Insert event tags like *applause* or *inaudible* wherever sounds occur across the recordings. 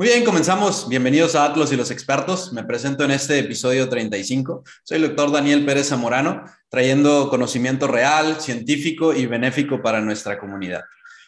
Muy bien, comenzamos. Bienvenidos a Atlos y los expertos. Me presento en este episodio 35. Soy el doctor Daniel Pérez Zamorano, trayendo conocimiento real, científico y benéfico para nuestra comunidad.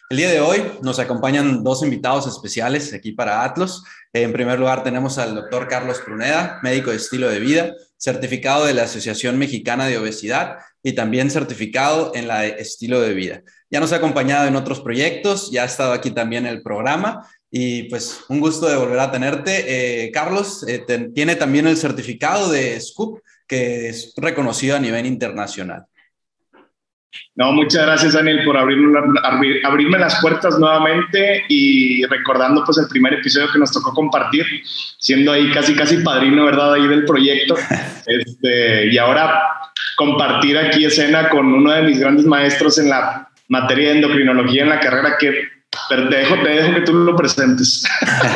El día de hoy nos acompañan dos invitados especiales aquí para Atlos. En primer lugar tenemos al doctor Carlos Pruneda, médico de estilo de vida, certificado de la Asociación Mexicana de Obesidad y también certificado en la de estilo de vida. Ya nos ha acompañado en otros proyectos, ya ha estado aquí también en el programa y pues un gusto de volver a tenerte. Eh, Carlos eh, tiene también el certificado de SCOOP, que es reconocido a nivel internacional. No, muchas gracias Daniel por abrirme, abrirme las puertas nuevamente y recordando pues el primer episodio que nos tocó compartir, siendo ahí casi casi padrino, ¿verdad? Ahí del proyecto. *laughs* Este, y ahora compartir aquí escena con uno de mis grandes maestros en la materia de endocrinología en la carrera que te dejo, te dejo que tú lo presentes.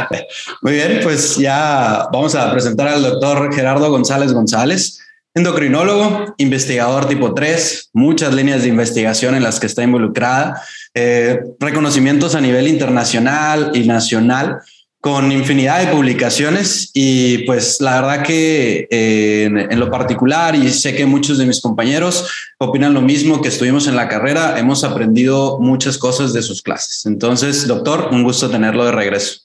*laughs* Muy bien, pues ya vamos a presentar al doctor Gerardo González González, endocrinólogo, investigador tipo 3, muchas líneas de investigación en las que está involucrada, eh, reconocimientos a nivel internacional y nacional con infinidad de publicaciones y pues la verdad que eh, en, lo particular y sé que muchos de mis compañeros opinan lo mismo que estuvimos en la carrera, hemos aprendido muchas cosas de sus clases. Entonces, doctor, un gusto tenerlo de regreso.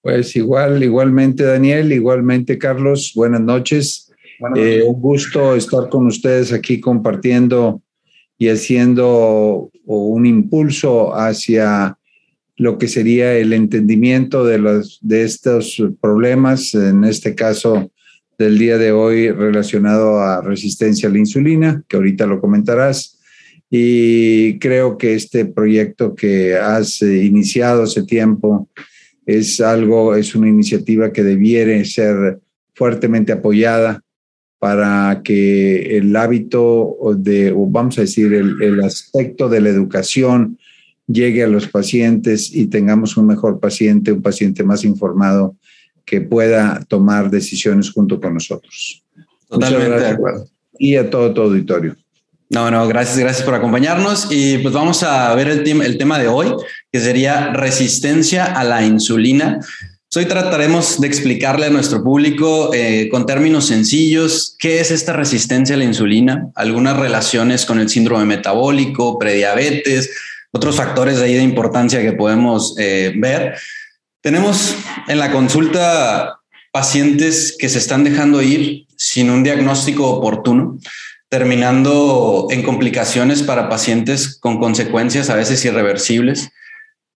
Pues igual, igualmente Daniel, igualmente Carlos, buenas noches. Eh, un gusto estar con ustedes aquí compartiendo y haciendo un impulso hacia lo que sería el entendimiento de, los, de estos problemas, en este caso del día de hoy relacionado a resistencia a la insulina, que ahorita lo comentarás. Y creo que este proyecto que has iniciado hace tiempo es algo, es una iniciativa que debiera ser fuertemente apoyada para que el hábito de, vamos a decir, el aspecto de la educación llegue a los pacientes y tengamos un mejor paciente, un paciente más informado que pueda tomar decisiones junto con nosotros. Totalmente de acuerdo. Y a todo tu auditorio. No, no, gracias, gracias por acompañarnos. Y pues vamos a ver el, tema, el tema de hoy, que sería resistencia a la insulina. Hoy trataremos de explicarle a nuestro público eh, con términos sencillos qué es esta resistencia a la insulina, algunas relaciones con el síndrome metabólico, prediabetes, otros factores ahí de importancia que podemos eh, ver. Tenemos en la consulta pacientes que se están dejando ir sin un diagnóstico oportuno, terminando en complicaciones para pacientes con consecuencias a veces irreversibles,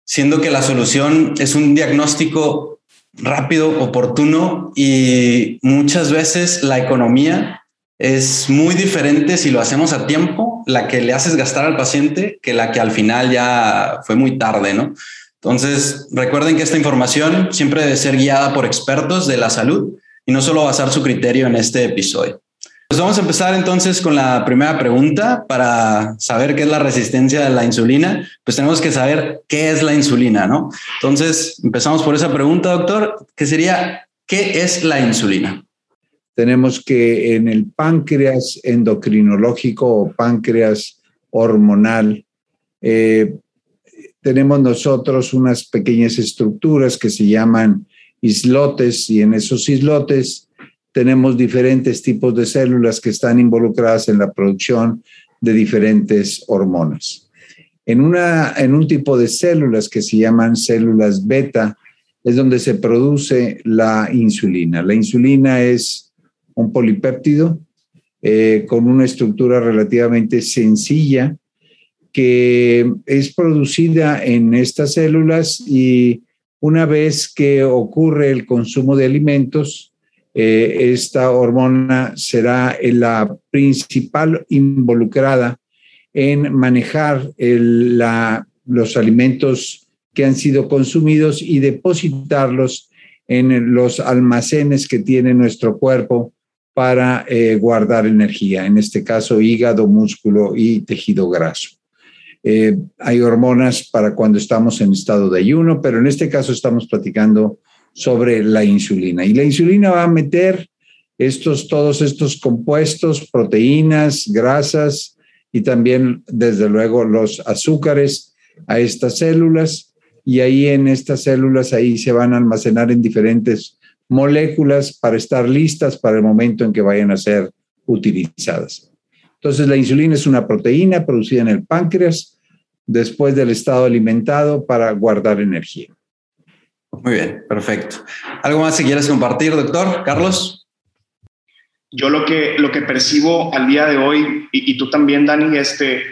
siendo que la solución es un diagnóstico rápido, oportuno y muchas veces la economía es muy diferente si lo hacemos a tiempo, la que le haces gastar al paciente, que la que al final ya fue muy tarde, ¿no? Entonces, recuerden que esta información siempre debe ser guiada por expertos de la salud y no solo basar su criterio en este episodio. Pues vamos a empezar entonces con la primera pregunta para saber qué es la resistencia de la insulina. Pues tenemos que saber qué es la insulina, ¿no? Entonces, empezamos por esa pregunta, doctor, que sería, ¿qué es la insulina? Tenemos que en el páncreas endocrinológico o páncreas hormonal, eh, tenemos nosotros unas pequeñas estructuras que se llaman islotes y en esos islotes tenemos diferentes tipos de células que están involucradas en la producción de diferentes hormonas. En, una, en un tipo de células que se llaman células beta es donde se produce la insulina. La insulina es un polipéptido eh, con una estructura relativamente sencilla que es producida en estas células y una vez que ocurre el consumo de alimentos, eh, esta hormona será la principal involucrada en manejar los alimentos que han sido consumidos y depositarlos en los almacenes que tiene nuestro cuerpo para eh, guardar energía, en este caso hígado, músculo y tejido graso. Eh, hay hormonas para cuando estamos en estado de ayuno, pero en este caso estamos platicando sobre la insulina. Y la insulina va a meter estos, todos estos compuestos, proteínas, grasas y también, desde luego, los azúcares a estas células y ahí en estas células ahí se van a almacenar en diferentes moléculas para estar listas para el momento en que vayan a ser utilizadas. Entonces, la insulina es una proteína producida en el páncreas después del estado alimentado para guardar energía. Muy bien, perfecto. ¿Algo más que quieras compartir, doctor Carlos? Yo lo que, lo que percibo al día de hoy, y, y tú también, Dani, este,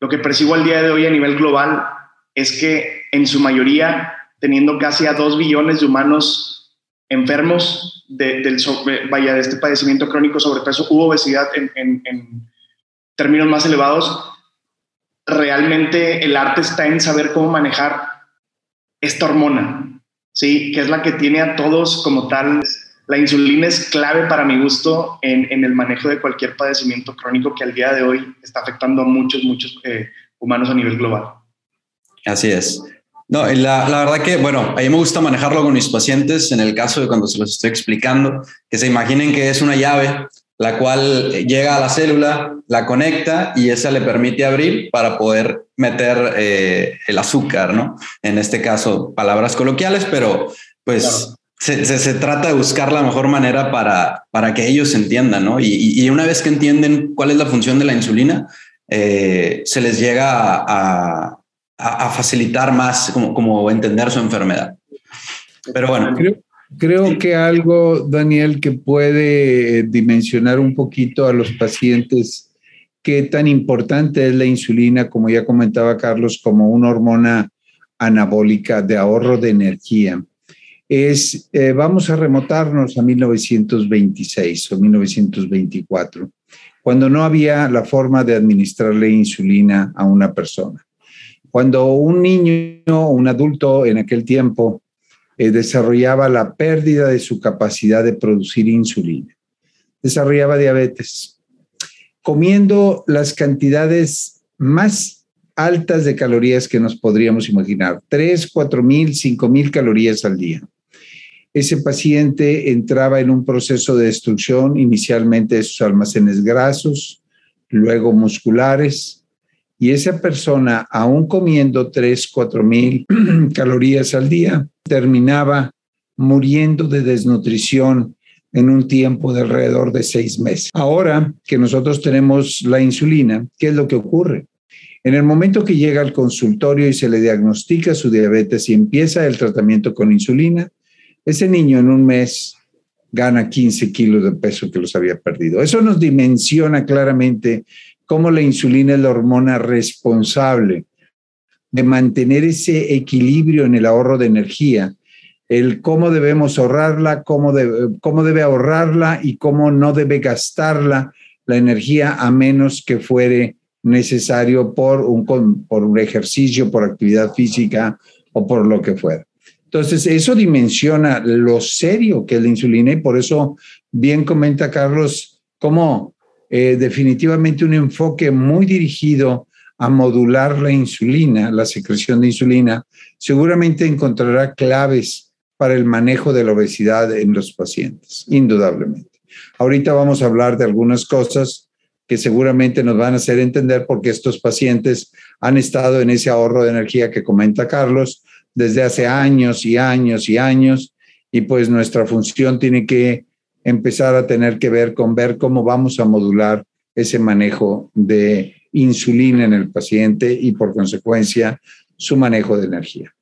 lo que percibo al día de hoy a nivel global es que en su mayoría, teniendo casi a dos billones de humanos enfermos de, del, vaya, de este padecimiento crónico sobrepeso u obesidad en, términos más elevados, realmente el arte está en saber cómo manejar esta hormona, ¿sí? Que es la que tiene a todos como tal. La insulina es clave para mi gusto en, en el manejo de cualquier padecimiento crónico que al día de hoy está afectando a muchos, muchos eh, humanos a nivel global. Así es. No, la, la, verdad que, bueno, a mí me gusta manejarlo con mis pacientes en el caso de cuando se los estoy explicando, que se imaginen que es una llave la cual llega a la célula, la conecta y esa le permite abrir para poder meter eh, el azúcar, ¿no? En este caso, palabras coloquiales, pero pues claro. se, se, se, trata de buscar la mejor manera para, para que ellos entiendan, ¿no? Y, y, una vez que entienden cuál es la función de la insulina, eh, se les llega a, a, a, facilitar más como, como entender su enfermedad. Pero bueno. Creo, Creo que algo, Daniel, que puede dimensionar un poquito a los pacientes qué tan importante es la insulina, como ya comentaba Carlos, como una hormona anabólica de ahorro de energía. Es, eh, vamos a remotarnos a 1926 o 1924, cuando no había la forma de administrarle insulina a una persona. Cuando un niño o un adulto en aquel tiempo eh, desarrollaba la pérdida de su capacidad de producir insulina, desarrollaba diabetes, comiendo las cantidades más altas de calorías que nos podríamos imaginar, 3, 4 mil, 5 mil calorías al día. Ese paciente entraba en un proceso de destrucción inicialmente de sus almacenes grasos, luego musculares, y esa persona, aún comiendo 3, 4 mil *clears throat* calorías al día, terminaba muriendo de desnutrición en un tiempo de alrededor de seis meses. Ahora que nosotros tenemos la insulina, ¿qué es lo que ocurre? En el momento que llega al consultorio y se le diagnostica su diabetes y empieza el tratamiento con insulina, ese niño en un mes gana 15 kilos de peso que los había perdido. Eso nos dimensiona claramente cómo la insulina es la hormona responsable de mantener ese equilibrio en el ahorro de energía, el cómo debemos ahorrarla, cómo, cómo debe ahorrarla y cómo no debe gastarla la energía a menos que fuere necesario por un, por un ejercicio, por actividad física o por lo que fuera. Entonces, eso dimensiona lo serio que es la insulina y por eso bien comenta Carlos cómo eh, definitivamente un enfoque muy dirigido a modular la insulina, la secreción de insulina, seguramente encontrará claves para el manejo de la obesidad en los pacientes, indudablemente. Ahorita vamos a hablar de algunas cosas que seguramente nos van a hacer entender por qué estos pacientes han estado en ese ahorro de energía que comenta Carlos desde hace años y años y años, y pues nuestra función tiene que empezar a tener que ver con ver cómo vamos a modular ese manejo de insulina en el paciente y por consecuencia su manejo de energía.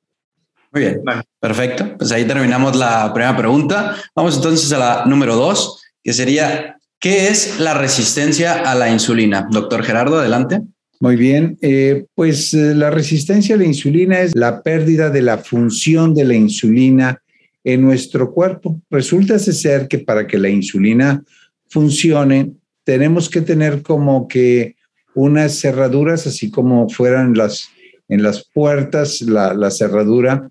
Muy bien, perfecto. Pues ahí terminamos la primera pregunta. Vamos entonces a la número dos, que sería, ¿qué es la resistencia a la insulina? Doctor Gerardo, adelante. Muy bien, eh, pues eh, la resistencia a la insulina es la pérdida de la función de la insulina en nuestro cuerpo. Resulta ser que para que la insulina funcione, tenemos que tener como que unas cerraduras, así como fueran las en las puertas, la, la cerradura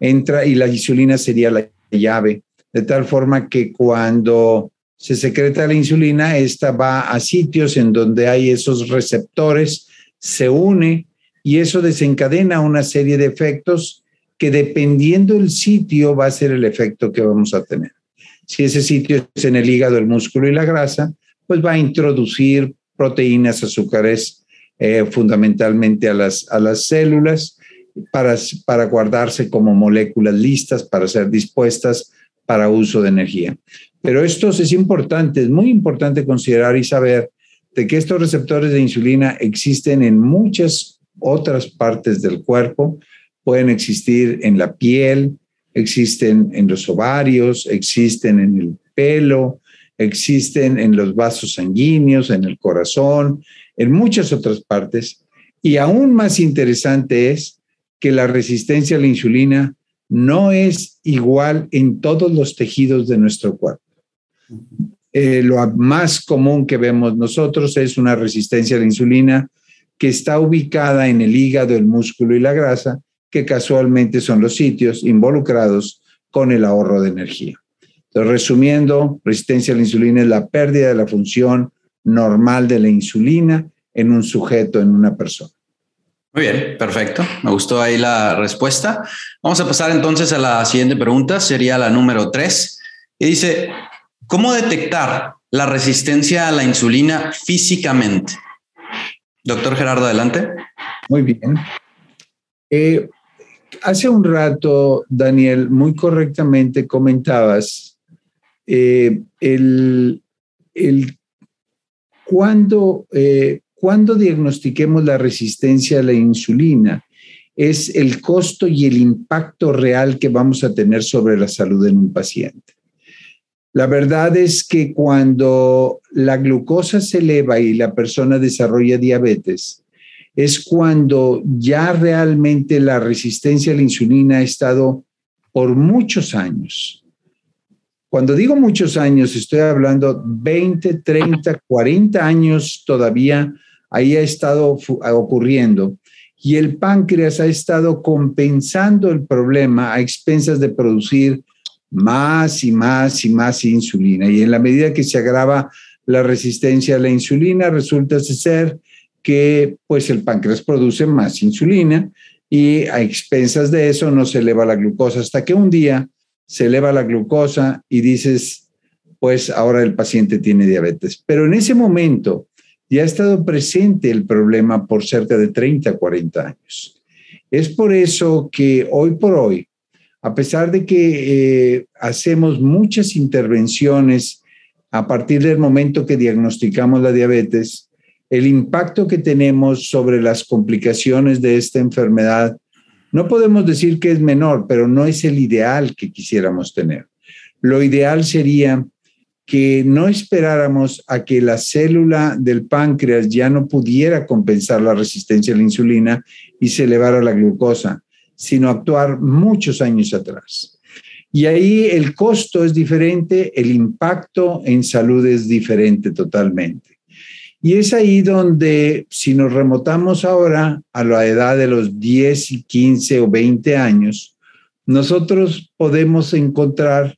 entra y la insulina sería la llave, de tal forma que cuando se secreta la insulina, esta va a sitios en donde hay esos receptores, se une y eso desencadena una serie de efectos que dependiendo del sitio va a ser el efecto que vamos a tener. Si ese sitio es en el hígado, el músculo y la grasa, pues va a introducir proteínas, azúcares, eh, fundamentalmente a las, a las células, para, para guardarse como moléculas listas para ser dispuestas para uso de energía. Pero esto es importante, es muy importante considerar y saber de que estos receptores de insulina existen en muchas otras partes del cuerpo, pueden existir en la piel, existen en los ovarios, existen en el pelo, existen en los vasos sanguíneos, en el corazón, en muchas otras partes. Y aún más interesante es que la resistencia a la insulina no es igual en todos los tejidos de nuestro cuerpo. Eh, lo más común que vemos nosotros es una resistencia a la insulina que está ubicada en el hígado, el músculo y la grasa, que casualmente son los sitios involucrados con el ahorro de energía. Entonces, resumiendo, resistencia a la insulina es la pérdida de la función normal de la insulina en un sujeto, en una persona. Muy bien, perfecto. Me gustó ahí la respuesta. Vamos a pasar entonces a la siguiente pregunta, sería la número tres. Y dice, ¿Cómo detectar la resistencia a la insulina físicamente? Doctor Gerardo, adelante. Muy bien. Eh, hace un rato, Daniel, muy correctamente comentabas eh, el, el cuando, eh, cuando diagnostiquemos la resistencia a la insulina es el costo y el impacto real que vamos a tener sobre la salud en un paciente. La verdad es que cuando la glucosa se eleva y la persona desarrolla diabetes, es cuando ya realmente la resistencia a la insulina ha estado por muchos años. Cuando digo muchos años, estoy hablando 20, 30, 40 años todavía ahí ha estado ocurriendo. Y el páncreas ha estado compensando el problema a expensas de producir más y más y más insulina. Y en la medida que se agrava la resistencia a la insulina, resulta ser que pues el páncreas produce más insulina y a expensas de eso no se eleva la glucosa hasta que un día se eleva la glucosa y dices, pues ahora el paciente tiene diabetes. Pero en ese momento ya ha estado presente el problema por cerca de 30, 40 años. Es por eso que hoy por hoy a pesar de que eh, hacemos muchas intervenciones a partir del momento que diagnosticamos la diabetes, el impacto que tenemos sobre las complicaciones de esta enfermedad, no podemos decir que es menor, pero no es el ideal que quisiéramos tener. Lo ideal sería que no esperáramos a que la célula del páncreas ya no pudiera compensar la resistencia a la insulina y se elevara la glucosa, sino actuar muchos años atrás. Y ahí el costo es diferente, el impacto en salud es diferente totalmente. Y es ahí donde, si nos remotamos ahora a la edad de los 10 y 15 o 20 años, nosotros podemos encontrar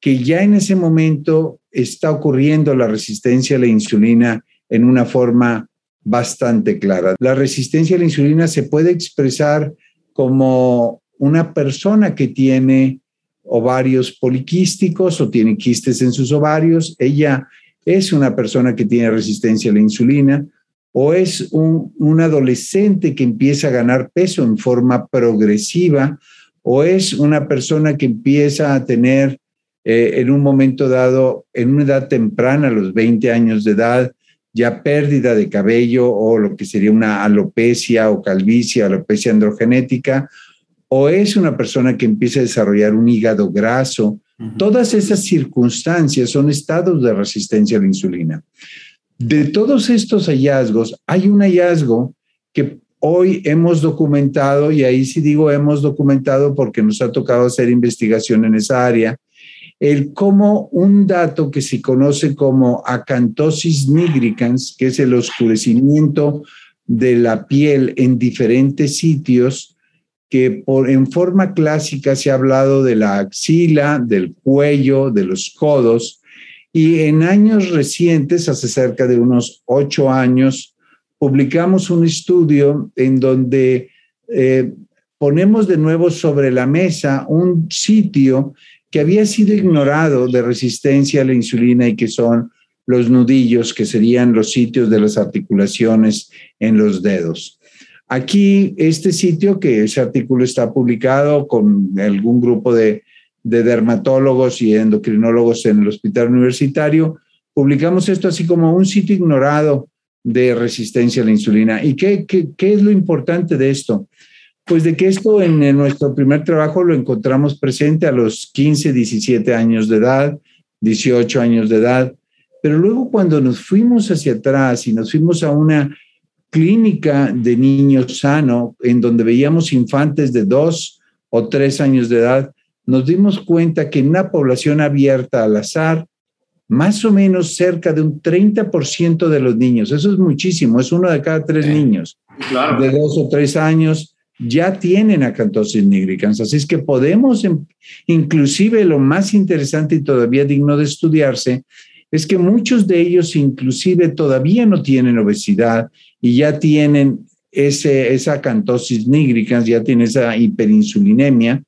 que ya en ese momento está ocurriendo la resistencia a la insulina en una forma bastante clara. La resistencia a la insulina se puede expresar como una persona que tiene ovarios poliquísticos o tiene quistes en sus ovarios, ella es una persona que tiene resistencia a la insulina o es un, adolescente que empieza a ganar peso en forma progresiva o es una persona que empieza a tener eh, en un momento dado, en una edad temprana, a los 20 años de edad, ya pérdida de cabello o lo que sería una alopecia o calvicie, alopecia androgenética, o es una persona que empieza a desarrollar un hígado graso. Todas esas circunstancias son estados de resistencia a la insulina. De todos estos hallazgos, hay un hallazgo que hoy hemos documentado, y ahí sí digo hemos documentado porque nos ha tocado hacer investigación en esa área, el cómo un dato que se conoce como acantosis nigricans, que es el oscurecimiento de la piel en diferentes sitios, que en forma clásica se ha hablado de la axila, del cuello, de los codos, y en años recientes, hace cerca de unos ocho años, publicamos un estudio en donde eh, ponemos de nuevo sobre la mesa un sitio que había sido ignorado de resistencia a la insulina y que son los nudillos, que serían los sitios de las articulaciones en los dedos. Aquí, este sitio, que ese artículo está publicado con algún grupo de, dermatólogos y endocrinólogos en el hospital universitario, publicamos esto así como un sitio ignorado de resistencia a la insulina. ¿Y qué, qué, es lo importante de esto? Pues de que esto en, en, nuestro primer trabajo lo encontramos presente a los 15, 17 años de edad, 18 años de edad, pero luego cuando nos fuimos hacia atrás y nos fuimos a una clínica de niños sano, en donde veíamos infantes de dos o tres años de edad, nos dimos cuenta que en una población abierta al azar, más o menos cerca de un 30% de los niños, eso es muchísimo, es uno de cada tres niños de dos o tres años, ya tienen acantosis nigricans. Así es que podemos, em, inclusive lo más interesante y todavía digno de estudiarse, es que muchos de ellos inclusive todavía no tienen obesidad y ya tienen ese, esa acantosis nigricans, ya tienen esa hiperinsulinemia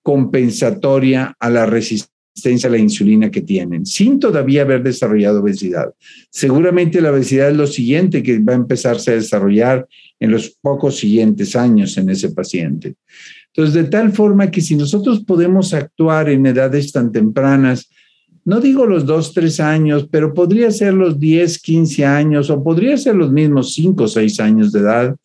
compensatoria a la resistencia a la insulina que tienen, sin todavía haber desarrollado obesidad. Seguramente la obesidad es lo siguiente que va a empezarse a desarrollar en los pocos siguientes años en ese paciente. Entonces, de tal forma que si nosotros podemos actuar en edades tan tempranas, no digo los dos, tres años, pero podría ser los 10, 15 años o podría ser los mismos cinco o seis años de edad,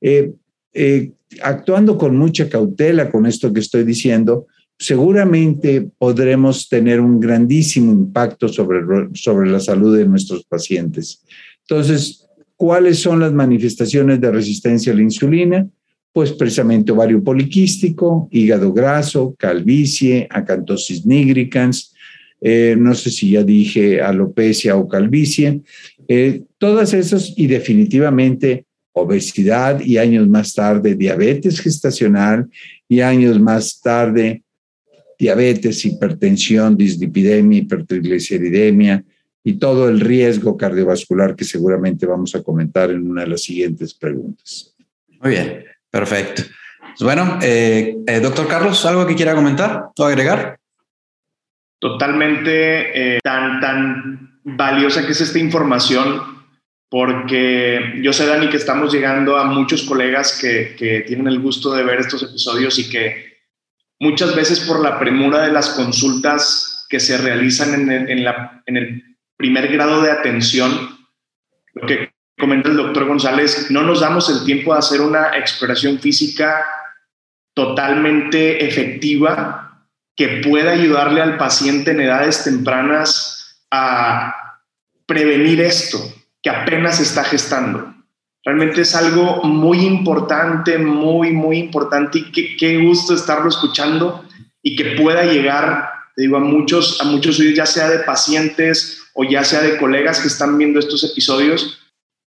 eh, eh, actuando con mucha cautela con esto que estoy diciendo, seguramente podremos tener un grandísimo impacto sobre, sobre la salud de nuestros pacientes. Entonces, ¿cuáles son las manifestaciones de resistencia a la insulina? Pues precisamente ovario poliquístico, hígado graso, calvicie, acantosis nigricans, eh, no sé si ya dije alopecia o calvicie, eh, todas esas y definitivamente obesidad y años más tarde diabetes gestacional y años más tarde diabetes, hipertensión, dislipidemia, hipertrigliceridemia y todo el riesgo cardiovascular que seguramente vamos a comentar en una de las siguientes preguntas. Muy bien, perfecto. Pues bueno, eh, doctor Carlos, ¿algo que quiera comentar o agregar? Totalmente eh, tan, tan valiosa que es esta información, porque yo sé, Dani, que estamos llegando a muchos colegas que, que tienen el gusto de ver estos episodios y que muchas veces por la premura de las consultas que se realizan en el, en la, en el primer grado de atención, lo que comenta el doctor González, no nos damos el tiempo de hacer una exploración física totalmente efectiva que pueda ayudarle al paciente en edades tempranas a prevenir esto que apenas está gestando. Realmente es algo muy importante, muy, muy importante y qué, gusto estarlo escuchando y que pueda llegar, te digo, a muchos, a muchos ya sea de pacientes o ya sea de colegas que están viendo estos episodios,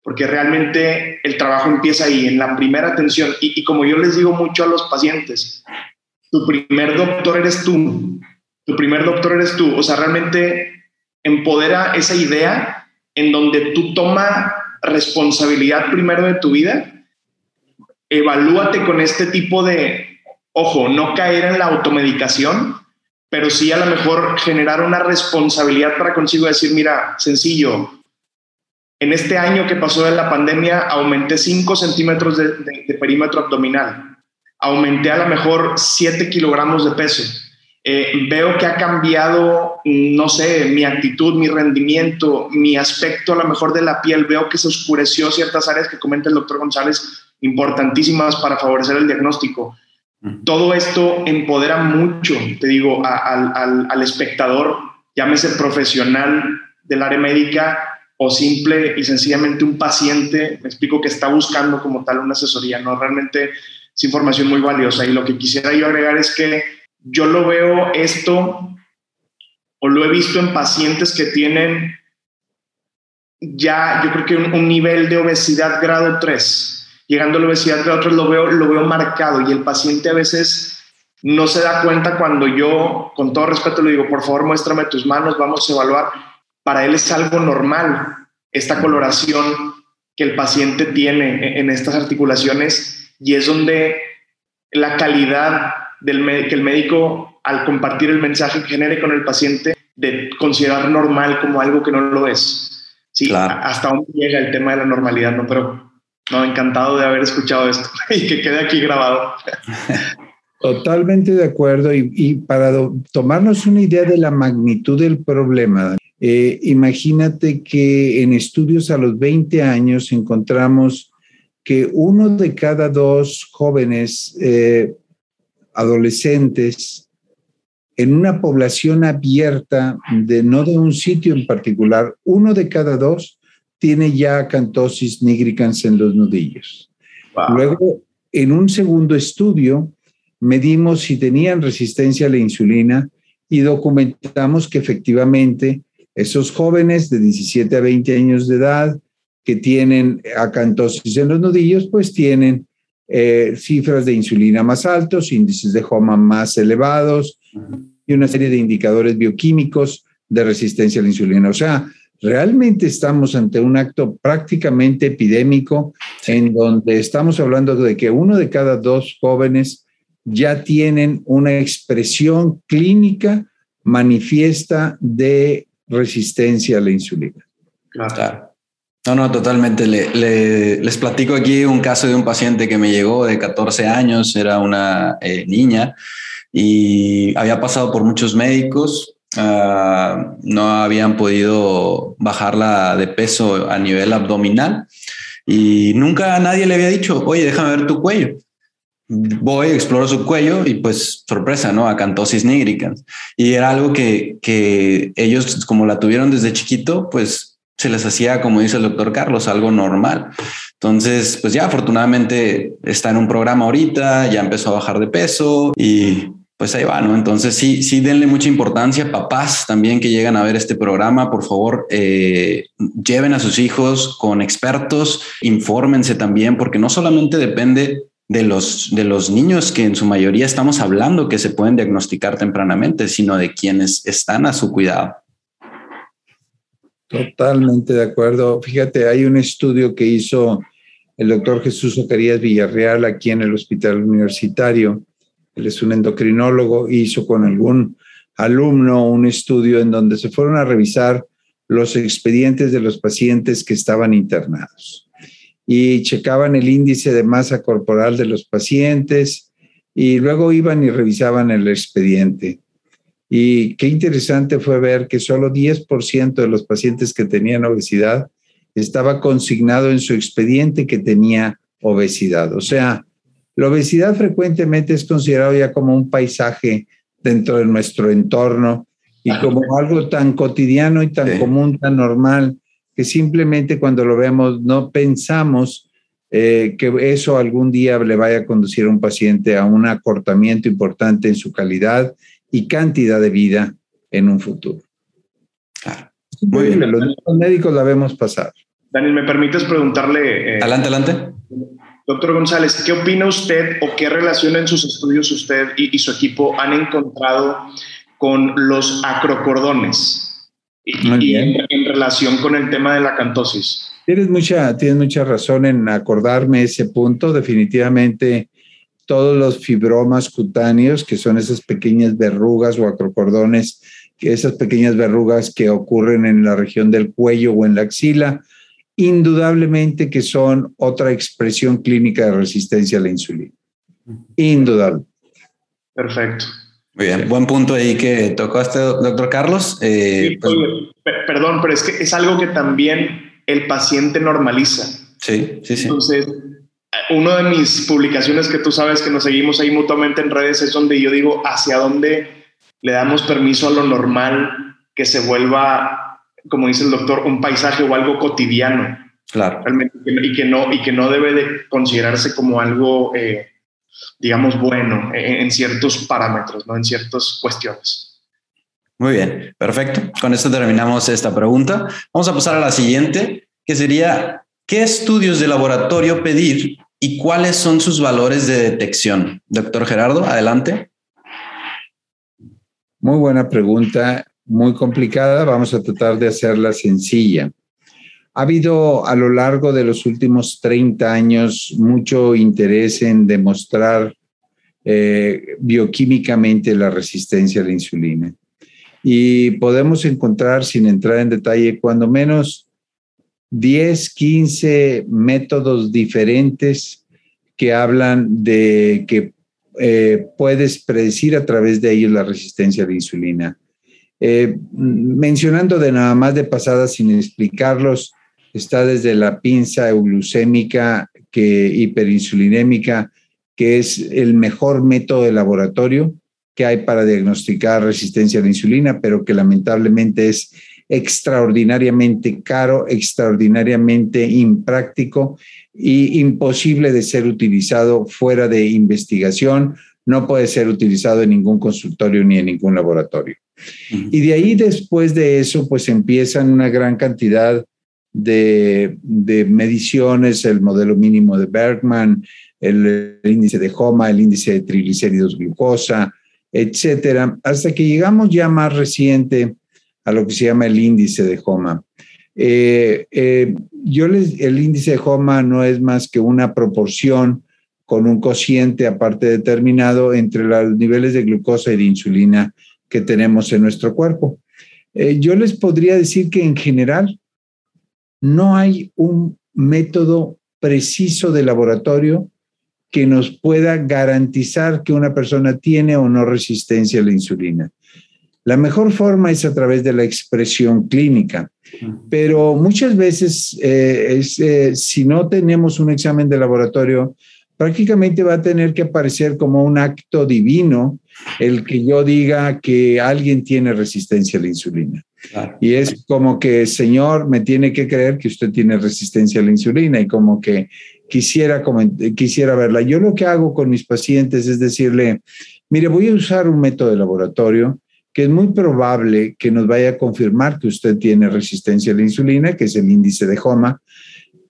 porque realmente el trabajo empieza ahí, en la primera atención. Y como yo les digo mucho a los pacientes, tu primer doctor eres tú, tu primer doctor eres tú, o sea, realmente empodera esa idea en donde tú toma responsabilidad primero de tu vida, evalúate con este tipo de, ojo, no caer en la automedicación, pero sí a lo mejor generar una responsabilidad para consigo decir, mira, sencillo, en este año que pasó de la pandemia aumenté 5 centímetros de perímetro abdominal aumenté a lo mejor 7 kilogramos de peso. Eh, veo que ha cambiado, no sé, mi actitud, mi rendimiento, mi aspecto a lo mejor de la piel. Veo que se oscureció ciertas áreas que comenta el doctor González, importantísimas para favorecer el diagnóstico. Todo esto empodera mucho, te digo, al, al espectador, llámese profesional del área médica o simple y sencillamente un paciente, me explico, que está buscando como tal una asesoría, ¿no? Realmente es información muy valiosa. Y lo que quisiera yo agregar es que yo lo veo esto o lo he visto en pacientes que tienen ya, yo creo que un, nivel de obesidad grado 3. Llegando a la obesidad grado 3 lo veo, lo veo marcado y el paciente a veces no se da cuenta cuando yo, con todo respeto, le digo, por favor, muéstrame tus manos, vamos a evaluar. Para él es algo normal esta coloración que el paciente tiene en estas articulaciones y es donde la calidad del que el médico al compartir el mensaje genere con el paciente de considerar normal como algo que no lo es. Sí, hasta dónde llega el tema de la normalidad, ¿no? Pero No, encantado de haber escuchado esto *laughs* y que quede aquí grabado. *laughs* Totalmente de acuerdo. Y, para tomarnos una idea de la magnitud del problema, eh, imagínate que en estudios a los 20 años encontramos que uno de cada dos jóvenes eh, adolescentes en una población abierta, de no de un sitio en particular, uno de cada dos tiene ya acantosis nigricans en los nudillos. Luego, en un segundo estudio, medimos si tenían resistencia a la insulina y documentamos que efectivamente esos jóvenes de 17 a 20 años de edad que tienen acantosis en los nudillos, pues tienen eh, cifras de insulina más altos, índices de HOMA más elevados y una serie de indicadores bioquímicos de resistencia a la insulina. O sea, realmente estamos ante un acto prácticamente epidémico en donde estamos hablando de que uno de cada dos jóvenes ya tienen una expresión clínica manifiesta de resistencia a la insulina. Claro. No, no, totalmente. les platico aquí un caso de un paciente que me llegó de 14 años, era una eh, niña y había pasado por muchos médicos, ah, no habían podido bajarla de peso a nivel abdominal y nunca nadie le había dicho, oye, déjame ver tu cuello voy, exploro su cuello y pues sorpresa, ¿no? Acantosis nigricans. Y era algo que, que ellos, como la tuvieron desde chiquito, pues se les hacía, como dice el doctor Carlos, algo normal. Entonces, pues ya afortunadamente está en un programa ahorita, ya empezó a bajar de peso y pues ahí va, ¿no? Entonces sí, sí denle mucha importancia. Papás también que llegan a ver este programa, por favor, eh, lleven a sus hijos con expertos, infórmense también, porque no solamente depende de los, de los niños que en su mayoría estamos hablando que se pueden diagnosticar tempranamente, sino de quienes están a su cuidado. Totalmente de acuerdo. Fíjate, hay un estudio que hizo el doctor Jesús Zacarías Villarreal aquí en el Hospital Universitario. Él es un endocrinólogo, hizo con algún alumno un estudio en donde se fueron a revisar los expedientes de los pacientes que estaban internados y checaban el índice de masa corporal de los pacientes y luego iban y revisaban el expediente. Y qué interesante fue ver que solo 10% de los pacientes que tenían obesidad estaba consignado en su expediente que tenía obesidad. O sea, la obesidad frecuentemente es considerado ya como un paisaje dentro de nuestro entorno y como algo tan cotidiano y tan común, tan normal, que simplemente cuando lo vemos no pensamos eh, que eso algún día le vaya a conducir a un paciente a un acortamiento importante en su calidad y cantidad de vida en un futuro. Claro. Muy bien. Los, médicos la vemos pasar. Daniel, ¿me permites preguntarle? Eh, adelante, adelante. Doctor González, ¿qué opina usted o qué relación en sus estudios usted y, y su equipo han encontrado con los acrocordones? y, en, relación con el tema de la cantosis. Tienes mucha, tienes mucha razón en acordarme ese punto. Definitivamente, todos los fibromas cutáneos, que son esas pequeñas verrugas o acrocordones, esas pequeñas verrugas que ocurren en la región del cuello o en la axila, indudablemente que son otra expresión clínica de resistencia a la insulina. Indudable. Perfecto. Muy bien, buen punto ahí que tocó este doctor Carlos. Eh, pues perdón, pero es que es algo que también el paciente normaliza. Sí, sí, sí. Entonces, una de mis publicaciones que tú sabes que nos seguimos ahí mutuamente en redes es donde yo digo hacia dónde le damos permiso a lo normal que se vuelva, como dice el doctor, un paisaje o algo cotidiano. Claro. Realmente, y que no, y que no debe de considerarse como algo eh, digamos, bueno en, ciertos parámetros, ¿no? en ciertas cuestiones. Muy bien, perfecto. Con esto terminamos esta pregunta. Vamos a pasar a la siguiente, que sería, ¿qué estudios de laboratorio pedir y cuáles son sus valores de detección? Doctor Gerardo, adelante. Muy buena pregunta, muy complicada. Vamos a tratar de hacerla sencilla. Ha habido a lo largo de los últimos 30 años mucho interés en demostrar eh, bioquímicamente la resistencia a la insulina. Y podemos encontrar, sin entrar en detalle, cuando menos 10, 15 métodos diferentes que hablan de que eh, puedes predecir a través de ellos la resistencia a la insulina. Eh, mencionando de nada más de pasada sin explicarlos, está desde la pinza euglucémica que hiperinsulinémica, que es el mejor método de laboratorio que hay para diagnosticar resistencia a la insulina, pero que lamentablemente es extraordinariamente caro, extraordinariamente impráctico y imposible de ser utilizado fuera de investigación. No puede ser utilizado en ningún consultorio ni en ningún laboratorio. Y de ahí después de eso, pues empiezan una gran cantidad de, mediciones, el modelo mínimo de Bergman, el, el, índice de HOMA, el índice de triglicéridos glucosa, etcétera, hasta que llegamos ya más reciente a lo que se llama el índice de HOMA. Eh, eh, yo el índice de HOMA no es más que una proporción con un cociente aparte determinado entre los niveles de glucosa y de insulina que tenemos en nuestro cuerpo. Eh, yo les podría decir que en general no hay un método preciso de laboratorio que nos pueda garantizar que una persona tiene o no resistencia a la insulina. La mejor forma es a través de la expresión clínica, pero muchas veces eh, eh, si no tenemos un examen de laboratorio, prácticamente va a tener que aparecer como un acto divino el que yo diga que alguien tiene resistencia a la insulina. Y es como que, Señor, me tiene que creer que usted tiene resistencia a la insulina y como que quisiera, quisiera verla. Yo lo que hago con mis pacientes es decirle, mire, voy a usar un método de laboratorio que es muy probable que nos vaya a confirmar que usted tiene resistencia a la insulina, que es el índice de HOMA,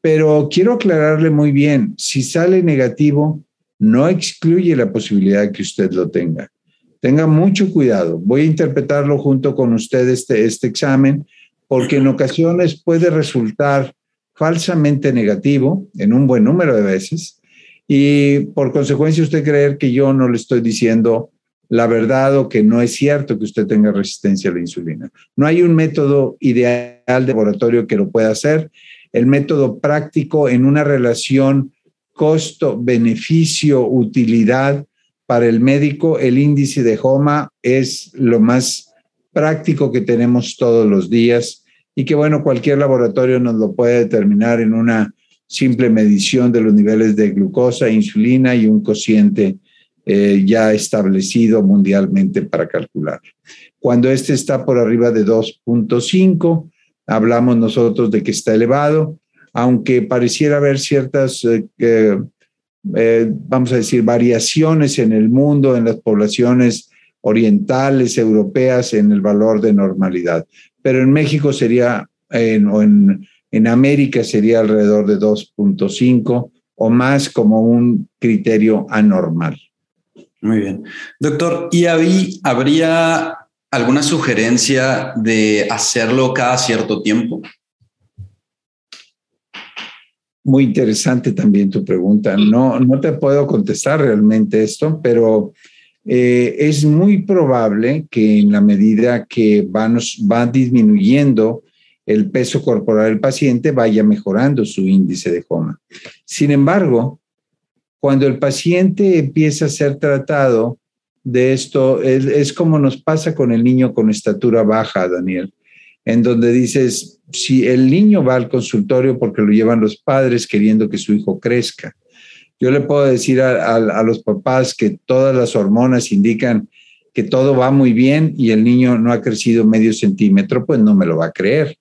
pero quiero aclararle muy bien, si sale negativo, no excluye la posibilidad de que usted lo tenga. Tenga mucho cuidado. Voy a interpretarlo junto con usted este, este examen, porque en ocasiones puede resultar falsamente negativo en un buen número de veces y por consecuencia usted creer que yo no le estoy diciendo la verdad o que no es cierto que usted tenga resistencia a la insulina. No hay un método ideal de laboratorio que lo pueda hacer. El método práctico en una relación costo, beneficio, utilidad para el médico, el índice de HOMA es lo más práctico que tenemos todos los días y que bueno, cualquier laboratorio nos lo puede determinar en una simple medición de los niveles de glucosa, insulina y un cociente eh, ya establecido mundialmente para calcular. Cuando este está por arriba de 2.5, hablamos nosotros de que está elevado, aunque pareciera haber ciertas, eh, eh, vamos a decir, variaciones en el mundo, en las poblaciones orientales, europeas, en el valor de normalidad. Pero en México sería, o en, en América sería alrededor de 2.5 o más como un criterio anormal. Muy bien. Doctor, ¿y habría alguna sugerencia de hacerlo cada cierto tiempo? Muy interesante también tu pregunta. No, no te puedo contestar realmente esto, pero eh, es muy probable que en la medida que va, va disminuyendo el peso corporal del paciente, vaya mejorando su índice de coma. Sin embargo, cuando el paciente empieza a ser tratado de esto, es, como nos pasa con el niño con estatura baja, Daniel, en donde dices, si el niño va al consultorio porque lo llevan los padres queriendo que su hijo crezca, yo le puedo decir a, los papás que todas las hormonas indican que todo va muy bien y el niño no ha crecido medio centímetro, pues no me lo va a creer.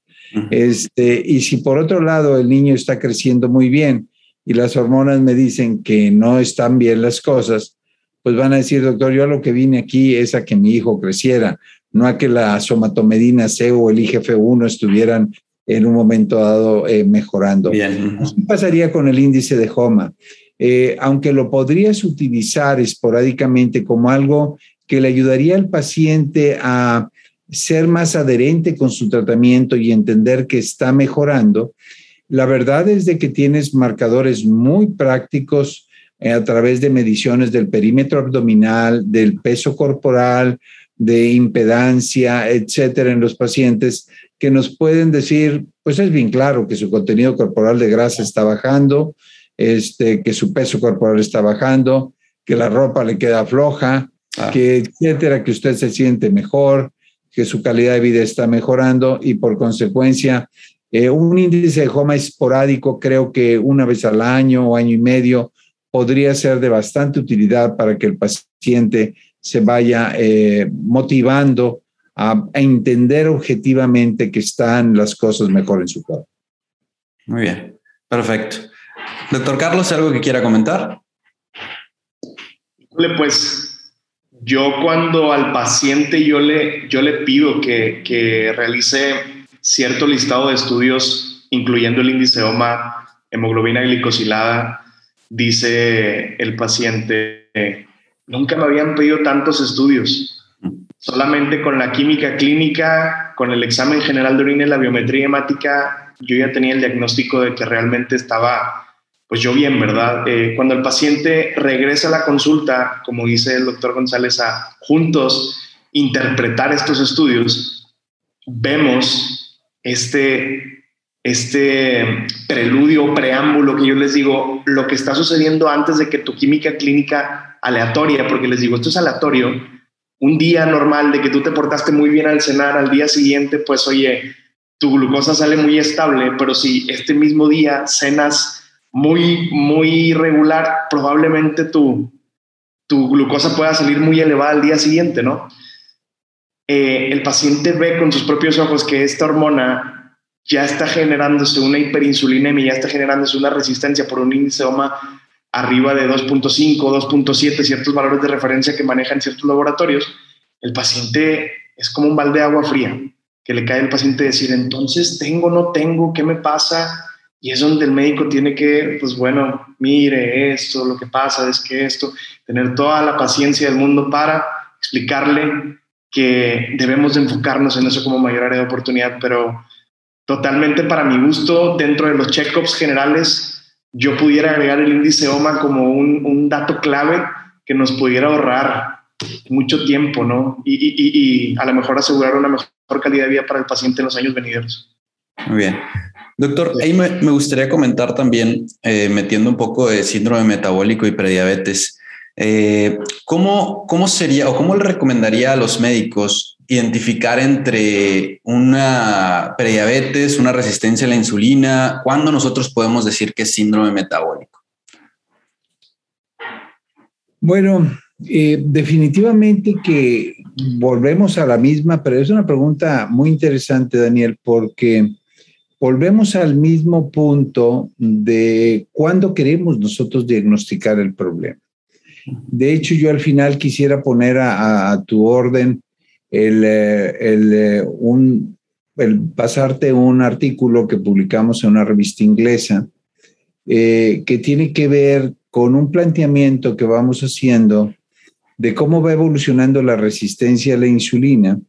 este, y si por otro lado el niño está creciendo muy bien y las hormonas me dicen que no están bien las cosas, pues van a decir, doctor, yo lo que vine aquí es a que mi hijo creciera, no a que la somatomedina C o el IGF-1 estuvieran en un momento dado eh, mejorando. Bien. ¿Qué pasaría con el índice de HOMA? Eh, aunque lo podrías utilizar esporádicamente como algo que le ayudaría al paciente a ser más adherente con su tratamiento y entender que está mejorando, la verdad es de que tienes marcadores muy prácticos eh, a través de mediciones del perímetro abdominal, del peso corporal, de impedancia, etcétera, en los pacientes que nos pueden decir, pues es bien claro que su contenido corporal de grasa está bajando, este, que su peso corporal está bajando, que la ropa le queda floja, ah. que etcétera, que usted se siente mejor, que su calidad de vida está mejorando y por consecuencia eh, un índice de HOMA esporádico creo que una vez al año o año y medio podría ser de bastante utilidad para que el paciente se vaya eh, motivando a, entender objetivamente que están las cosas mejor en su cuerpo. Muy bien, perfecto. Doctor Carlos, ¿algo que quiera comentar? Pues yo cuando al paciente yo le, yo le pido que, que realice cierto listado de estudios, incluyendo el índice OMA, hemoglobina glicosilada, dice el paciente, nunca me habían pedido tantos estudios. Solamente con la química clínica, con el examen general de orina y la biometría hemática, yo ya tenía el diagnóstico de que realmente estaba, pues yo bien, ¿verdad? Eh, cuando el paciente regresa a la consulta, como dice el doctor González, a juntos interpretar estos estudios, vemos este, este preludio, preámbulo que yo les digo, lo que está sucediendo antes de que tu química clínica aleatoria, porque les digo, esto es aleatorio, un día normal de que tú te portaste muy bien al cenar, al día siguiente, pues oye, tu glucosa sale muy estable, pero si este mismo día cenas muy, muy irregular, probablemente tu, tu glucosa pueda salir muy elevada al día siguiente, ¿no? Eh, el paciente ve con sus propios ojos que esta hormona ya está generándose una hiperinsulinemia, ya está generándose una resistencia por un índice OMA arriba de 2.5, 2.7, ciertos valores de referencia que manejan ciertos laboratorios, el paciente es como un balde de agua fría que le cae al paciente decir, entonces tengo, no tengo, ¿qué me pasa? Y es donde el médico tiene que, pues bueno, mire esto, lo que pasa es que esto, tener toda la paciencia del mundo para explicarle que debemos de enfocarnos en eso como mayor área de oportunidad, pero totalmente para mi gusto, dentro de los check-ups generales, yo pudiera agregar el índice OMA como un, dato clave que nos pudiera ahorrar mucho tiempo, ¿no? Y, a lo mejor asegurar una mejor calidad de vida para el paciente en los años venideros. Muy bien. Doctor, ahí me, gustaría comentar también, eh, metiendo un poco de síndrome metabólico y prediabetes, eh, ¿cómo, ¿cómo sería o cómo le recomendaría a los médicos identificar entre una prediabetes, una resistencia a la insulina, cuándo nosotros podemos decir que es síndrome metabólico? Bueno, eh, definitivamente que volvemos a la misma, pero es una pregunta muy interesante, Daniel, porque volvemos al mismo punto de cuándo queremos nosotros diagnosticar el problema. De hecho, yo al final quisiera poner a tu orden el, eh, el, eh, un, pasarte un artículo que publicamos en una revista inglesa eh, que tiene que ver con un planteamiento que vamos haciendo de cómo va evolucionando la resistencia a la insulina.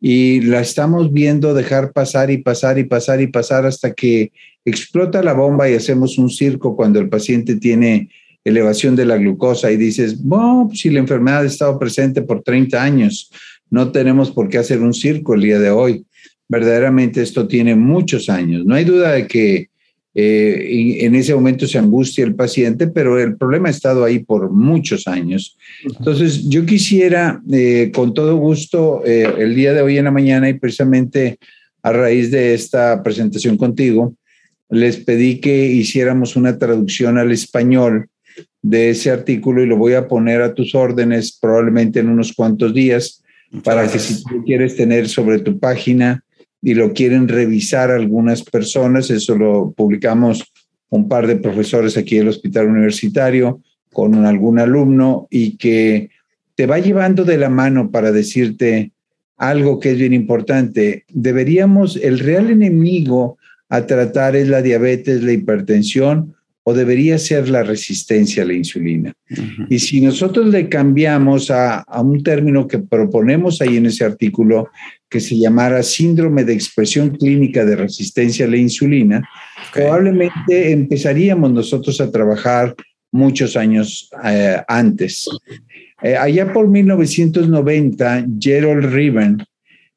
Y la estamos viendo dejar pasar y pasar y pasar y pasar hasta que explota la bomba y hacemos un circo cuando el paciente tiene elevación de la glucosa y dices, bueno, si la enfermedad ha estado presente por 30 años, no tenemos por qué hacer un circo el día de hoy. Verdaderamente esto tiene muchos años. No hay duda de que eh, en ese momento se angustia el paciente, pero el problema ha estado ahí por muchos años. Entonces, yo quisiera, eh, con todo gusto, eh, el día de hoy en la mañana y precisamente a raíz de esta presentación contigo, les pedí que hiciéramos una traducción al español de ese artículo y lo voy a poner a tus órdenes probablemente en unos cuantos días para que si tú quieres tener sobre tu página y lo quieren revisar algunas personas, eso lo publicamos un par de profesores aquí del hospital universitario con algún alumno y que te va llevando de la mano para decirte algo que es bien importante. Deberíamos, el real enemigo a tratar es la diabetes, la hipertensión o debería ser la resistencia a la insulina. Y si nosotros le cambiamos a, un término que proponemos ahí en ese artículo, que se llamara síndrome de expresión clínica de resistencia a la insulina, probablemente empezaríamos nosotros a trabajar muchos años eh, antes. Eh, allá por 1990, Gerald Riven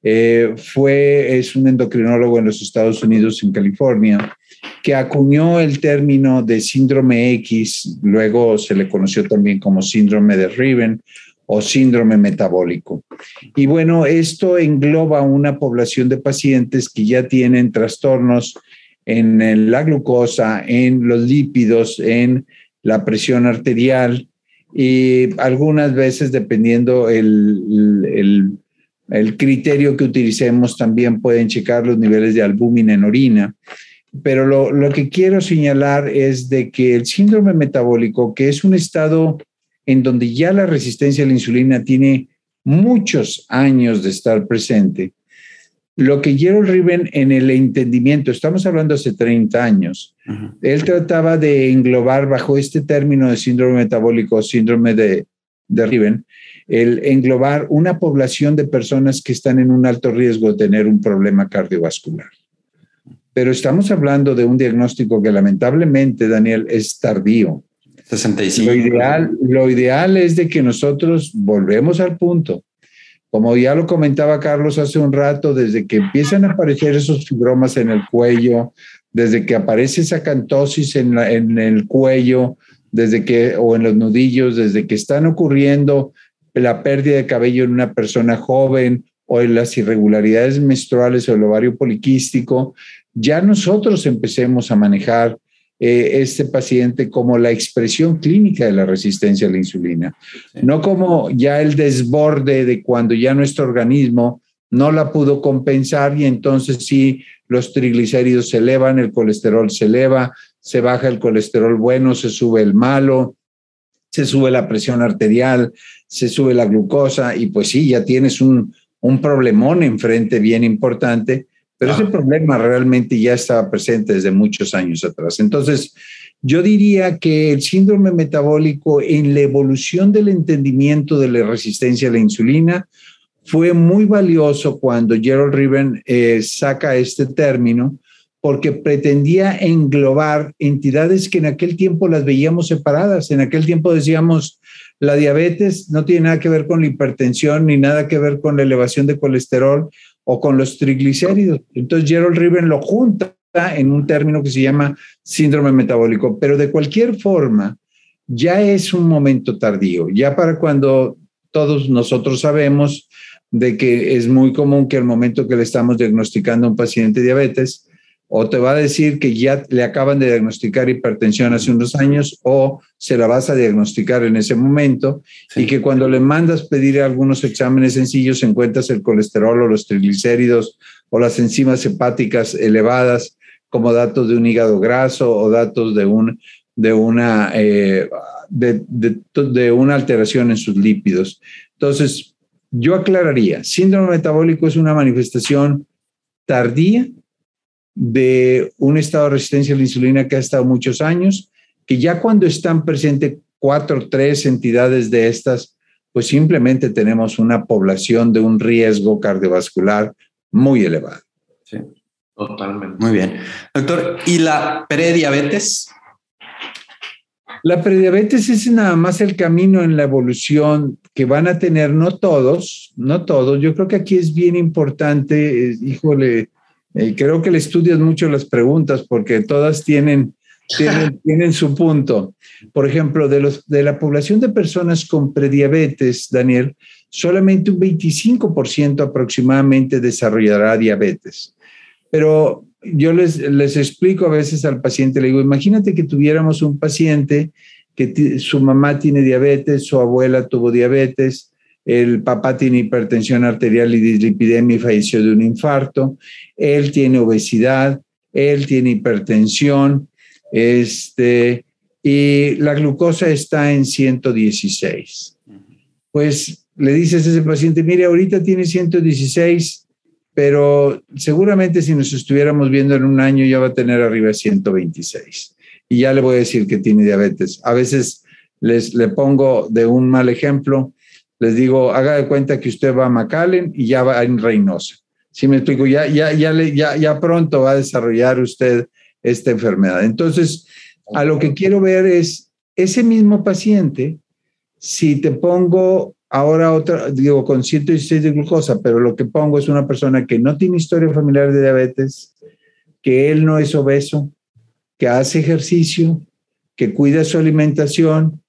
Eh, fue, es un endocrinólogo en los Estados Unidos, en California, que acuñó el término de síndrome X, luego se le conoció también como síndrome de Riven o síndrome metabólico. Y bueno, esto engloba una población de pacientes que ya tienen trastornos en la glucosa, en los lípidos, en la presión arterial y algunas veces, dependiendo el, el criterio que utilicemos, también pueden checar los niveles de albúmina en orina. Pero lo, lo, que quiero señalar es de que el síndrome metabólico, que es un estado en donde ya la resistencia a la insulina tiene muchos años de estar presente, lo que Gerald Riven en el entendimiento, estamos hablando hace 30 años, él trataba de englobar bajo este término de síndrome metabólico, síndrome de, de Riven, el englobar una población de personas que están en un alto riesgo de tener un problema cardiovascular. Pero estamos hablando de un diagnóstico que lamentablemente, Daniel, es tardío. 65. Lo ideal, lo ideal es de que nosotros volvemos al punto como ya lo comentaba Carlos hace un rato, desde que empiezan a aparecer esos fibromas en el cuello, desde que aparece esa cantosis en, en el cuello, desde que, o en los nudillos, desde que están ocurriendo la pérdida de cabello en una persona joven o en las irregularidades menstruales o el ovario poliquístico, ya nosotros empecemos a manejar eh, este paciente como la expresión clínica de la resistencia a la insulina, no como ya el desborde de cuando ya nuestro organismo no la pudo compensar y entonces sí los triglicéridos se elevan, el colesterol se eleva, se baja el colesterol bueno, se sube el malo, se sube la presión arterial, se sube la glucosa y pues sí, ya tienes un, un problemón enfrente bien importante pero ese problema realmente ya estaba presente desde muchos años atrás. Entonces, yo diría que el síndrome metabólico en la evolución del entendimiento de la resistencia a la insulina fue muy valioso cuando Gerald Riven eh, saca este término porque pretendía englobar entidades que en aquel tiempo las veíamos separadas. En aquel tiempo decíamos, la diabetes no tiene nada que ver con la hipertensión ni nada que ver con la elevación de colesterol o con los triglicéridos. Entonces Gerald Riven lo junta en un término que se llama síndrome metabólico, pero de cualquier forma ya es un momento tardío, ya para cuando todos nosotros sabemos de que es muy común que al momento que le estamos diagnosticando a un paciente diabetes, o te va a decir que ya le acaban de diagnosticar hipertensión hace unos años o se la vas a diagnosticar en ese momento y que cuando le mandas pedir algunos exámenes sencillos encuentras el colesterol o los triglicéridos o las enzimas hepáticas elevadas como datos de un hígado graso o datos de, un, de, una, eh, de, de una alteración en sus lípidos. Entonces, yo aclararía, síndrome metabólico es una manifestación tardía de un estado de resistencia a la insulina que ha estado muchos años, que ya cuando están presentes cuatro o tres entidades de estas, pues simplemente tenemos una población de un riesgo cardiovascular muy elevado. Sí, totalmente. Muy bien. Doctor, ¿y la prediabetes? La prediabetes es nada más el camino en la evolución que van a tener, no todos, no todos. Yo creo que aquí es bien importante, eh, híjole, eh, creo que le estudias mucho las preguntas porque todas tienen, *laughs* tienen, su punto. Por ejemplo, de, los, de la población de personas con prediabetes, Daniel, solamente un 25% aproximadamente desarrollará diabetes. Pero yo les, les explico a veces al paciente, le digo, imagínate que tuviéramos un paciente que su mamá tiene diabetes, su abuela tuvo diabetes, el papá tiene hipertensión arterial y dislipidemia y falleció de un infarto, él tiene obesidad, él tiene hipertensión, este, y la glucosa está en 116. Pues le dices a ese paciente, mire, ahorita tiene 116, pero seguramente si nos estuviéramos viendo en un año ya va a tener arriba de 126. Y ya le voy a decir que tiene diabetes. A veces les le pongo de un mal ejemplo, les digo, haga de cuenta que usted va a McAllen y ya va en Reynosa. Si me explico, ya, ya, ya, ya, ya pronto va a desarrollar usted esta enfermedad. Entonces, a lo que quiero ver es ese mismo paciente, si te pongo ahora otra, digo, con 116 de glucosa, pero lo que pongo es una persona que no tiene historia familiar de diabetes, que él no es obeso, que hace ejercicio, que cuida su alimentación,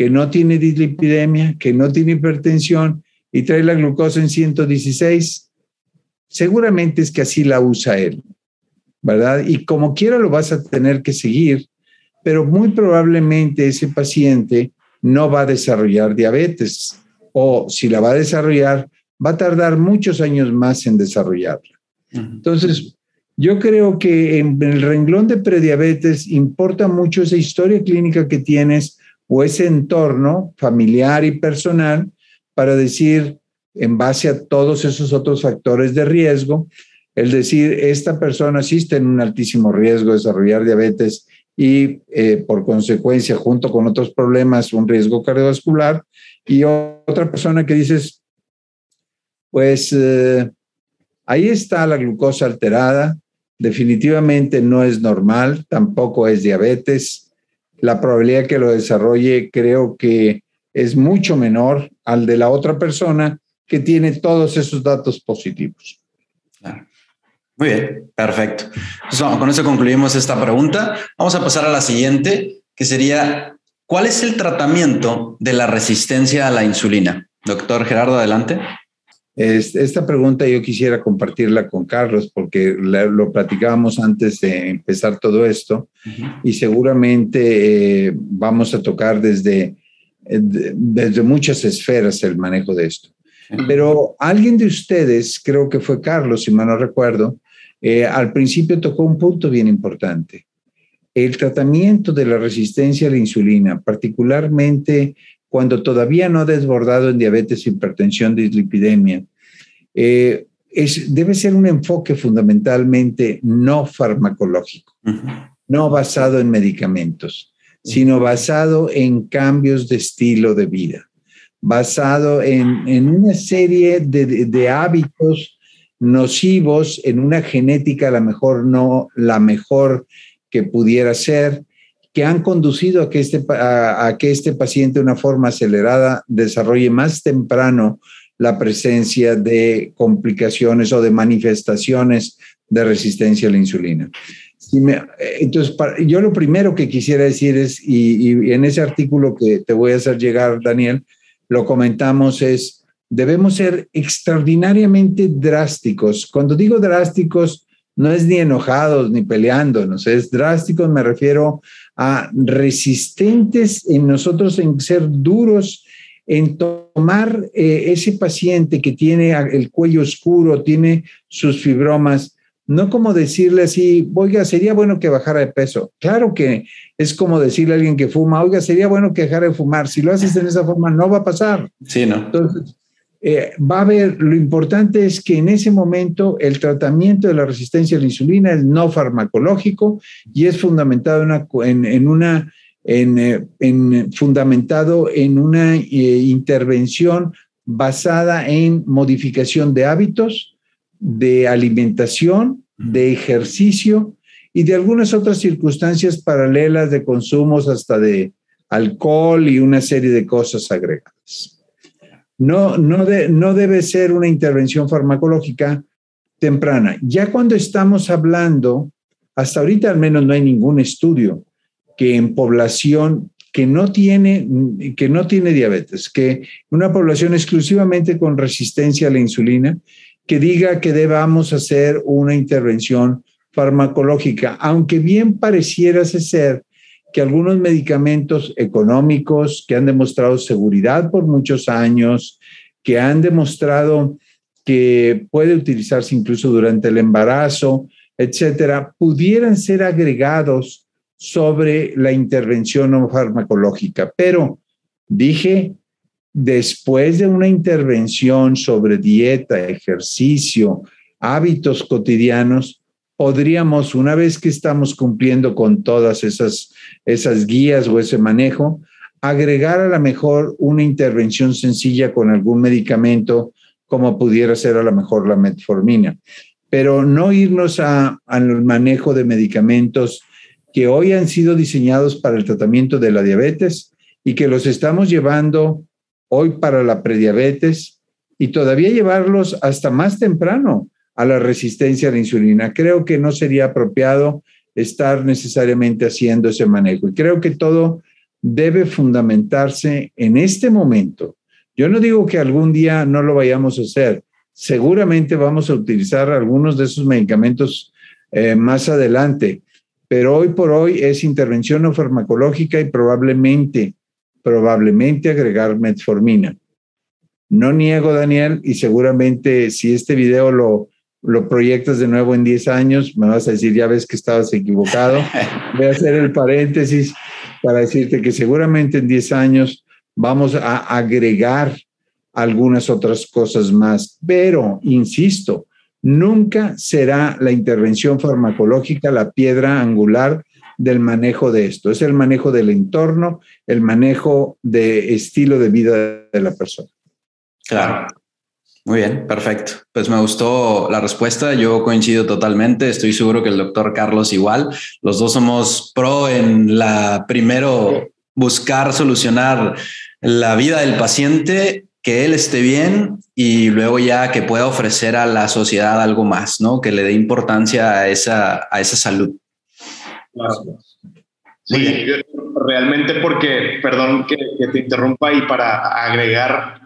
que no tiene dislipidemia, que no tiene hipertensión y trae la glucosa en 116, seguramente es que así la usa él, ¿verdad? Y como quiera lo vas a tener que seguir, pero muy probablemente ese paciente no va a desarrollar diabetes o si la va a desarrollar, va a tardar muchos años más en desarrollarla. Entonces, yo creo que en el renglón de prediabetes importa mucho esa historia clínica que tienes o ese entorno familiar y personal para decir, en base a todos esos otros factores de riesgo, el decir, esta persona sí está en un altísimo riesgo de desarrollar diabetes y eh, por consecuencia, junto con otros problemas, un riesgo cardiovascular, y otra persona que dices, pues eh, ahí está la glucosa alterada, definitivamente no es normal, tampoco es diabetes. La probabilidad que lo desarrolle creo que es mucho menor al de la otra persona que tiene todos esos datos positivos. Muy bien, perfecto. con eso concluimos esta pregunta. Vamos a pasar a la siguiente, que sería, ¿cuál es el tratamiento de la resistencia a la insulina? Doctor Gerardo, adelante. Esta pregunta yo quisiera compartirla con Carlos porque lo platicábamos antes de empezar todo esto y seguramente eh, vamos a tocar desde, eh, desde muchas esferas el manejo de esto. Pero alguien de ustedes, creo que fue Carlos, si mal no recuerdo, eh, al principio tocó un punto bien importante. El tratamiento de la resistencia a la insulina, particularmente cuando todavía no ha desbordado en diabetes, hipertensión, dislipidemia, eh, es, debe ser un enfoque fundamentalmente no farmacológico, no basado en medicamentos, sino basado en cambios de estilo de vida, basado en, una serie de, de, hábitos nocivos, en una genética a lo mejor no la mejor que pudiera ser, que han conducido a que este, a, que este paciente de una forma acelerada desarrolle más temprano la presencia de complicaciones o de manifestaciones de resistencia a la insulina. entonces, yo lo primero que quisiera decir es, y, y, en ese artículo que te voy a hacer llegar, Daniel, lo comentamos, es, debemos ser extraordinariamente drásticos. Cuando digo drásticos, no es ni enojados ni peleándonos, es drásticos, me refiero a resistentes en nosotros en ser duros, en tomar eh, ese paciente que tiene el cuello oscuro, tiene sus fibromas, no como decirle así, oiga, sería bueno que bajara de peso. Claro que es como decirle a alguien que fuma, oiga, sería bueno que dejara de fumar. Si lo haces en esa forma, no va a pasar. Sí, ¿no? Entonces, eh, va a haber, lo importante es que en ese momento el tratamiento de la resistencia a la insulina es no farmacológico y es fundamentado en una, en, fundamentado en una eh, intervención basada en modificación de hábitos, de alimentación, de ejercicio y de algunas otras circunstancias paralelas de consumos hasta de alcohol y una serie de cosas agregadas. No, no, no debe ser una intervención farmacológica temprana. Ya cuando estamos hablando, hasta ahorita al menos no hay ningún estudio que en población que no tiene, que no tiene diabetes, que una población exclusivamente con resistencia a la insulina, que diga que debamos hacer una intervención farmacológica, aunque bien pareciera ser que algunos medicamentos económicos que han demostrado seguridad por muchos años, que han demostrado que puede utilizarse incluso durante el embarazo, etcétera, pudieran ser agregados sobre la intervención no farmacológica. Pero dije, después de una intervención sobre dieta, ejercicio, hábitos cotidianos, podríamos, una vez que estamos cumpliendo con todas esas, esas guías o ese manejo, agregar a lo mejor una intervención sencilla con algún medicamento, como pudiera ser a lo mejor la metformina, pero no irnos al manejo de medicamentos que hoy han sido diseñados para el tratamiento de la diabetes y que los estamos llevando hoy para la prediabetes y todavía llevarlos hasta más temprano a la resistencia a la insulina. Creo que no sería apropiado estar necesariamente haciendo ese manejo. Y creo que todo debe fundamentarse en este momento. Yo no digo que algún día no lo vayamos a hacer. Seguramente vamos a utilizar algunos de esos medicamentos eh, más adelante, pero hoy por hoy es intervención no farmacológica y probablemente, probablemente agregar metformina. No niego, Daniel, y seguramente si este video lo, lo proyectas de nuevo en 10 años, me vas a decir, ya ves que estabas equivocado. *laughs* Voy a hacer el paréntesis para decirte que seguramente en 10 años vamos a agregar algunas otras cosas más, pero, insisto, nunca será la intervención farmacológica la piedra angular del manejo de esto. Es el manejo del entorno, el manejo de estilo de vida de la persona. Claro. Muy bien, perfecto. Pues me gustó la respuesta. Yo coincido totalmente. Estoy seguro que el doctor Carlos igual. Los dos somos pro en la primero buscar solucionar la vida del paciente, que él esté bien y luego ya que pueda ofrecer a la sociedad algo más, ¿no? Que le dé importancia a esa, a esa salud. Sí, realmente porque, perdón que, te interrumpa y para agregar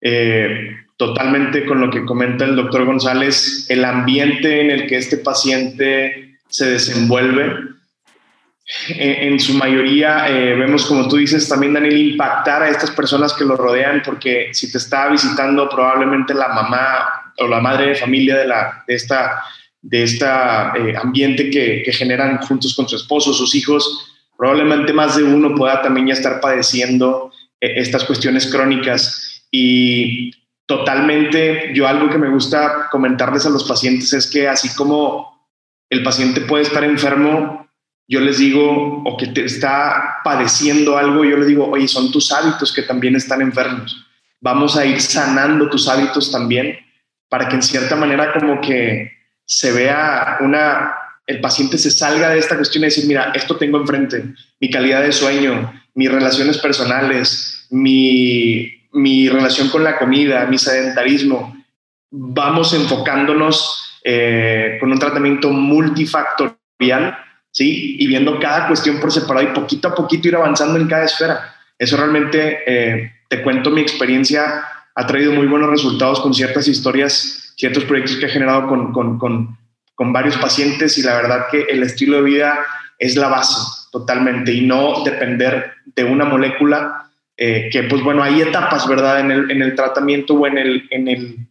eh, totalmente con lo que comenta el doctor González, el ambiente en el que este paciente se desenvuelve. En, su mayoría eh, vemos, como tú dices, también Daniel, impactar a estas personas que lo rodean, porque si te está visitando probablemente la mamá o la madre de familia de, la, de esta, de esta eh, ambiente que, que generan juntos con su esposo, sus hijos, probablemente más de uno pueda también ya estar padeciendo eh, estas cuestiones crónicas. Y totalmente, yo algo que me gusta comentarles a los pacientes es que así como el paciente puede estar enfermo, yo les digo, o que te está padeciendo algo, yo les digo, oye, son tus hábitos que también están enfermos. Vamos a ir sanando tus hábitos también para que en cierta manera como que se vea una, el paciente se salga de esta cuestión y decir, mira, esto tengo enfrente, mi calidad de sueño, mis relaciones personales, mi mi relación con la comida, mi sedentarismo, vamos enfocándonos eh, con un tratamiento multifactorial, ¿sí? Y viendo cada cuestión por separado y poquito a poquito ir avanzando en cada esfera. Eso realmente, eh, te cuento mi experiencia, ha traído muy buenos resultados con ciertas historias, ciertos proyectos que he generado con, con, con, con varios pacientes y la verdad que el estilo de vida es la base totalmente y no depender de una molécula eh, que pues bueno, hay etapas, ¿verdad? En el, en el tratamiento o en el, en el,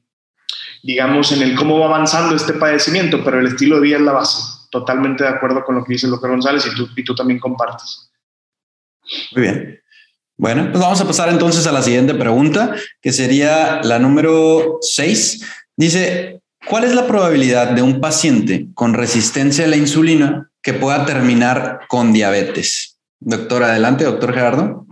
digamos, en el cómo va avanzando este padecimiento, pero el estilo de vida es la base. Totalmente de acuerdo con lo que dice Lucas González y tú, y tú también compartes. Muy bien. Bueno, pues vamos a pasar entonces a la siguiente pregunta, que sería la número 6. Dice, ¿cuál es la probabilidad de un paciente con resistencia a la insulina que pueda terminar con diabetes? Doctor, adelante, doctor Gerardo.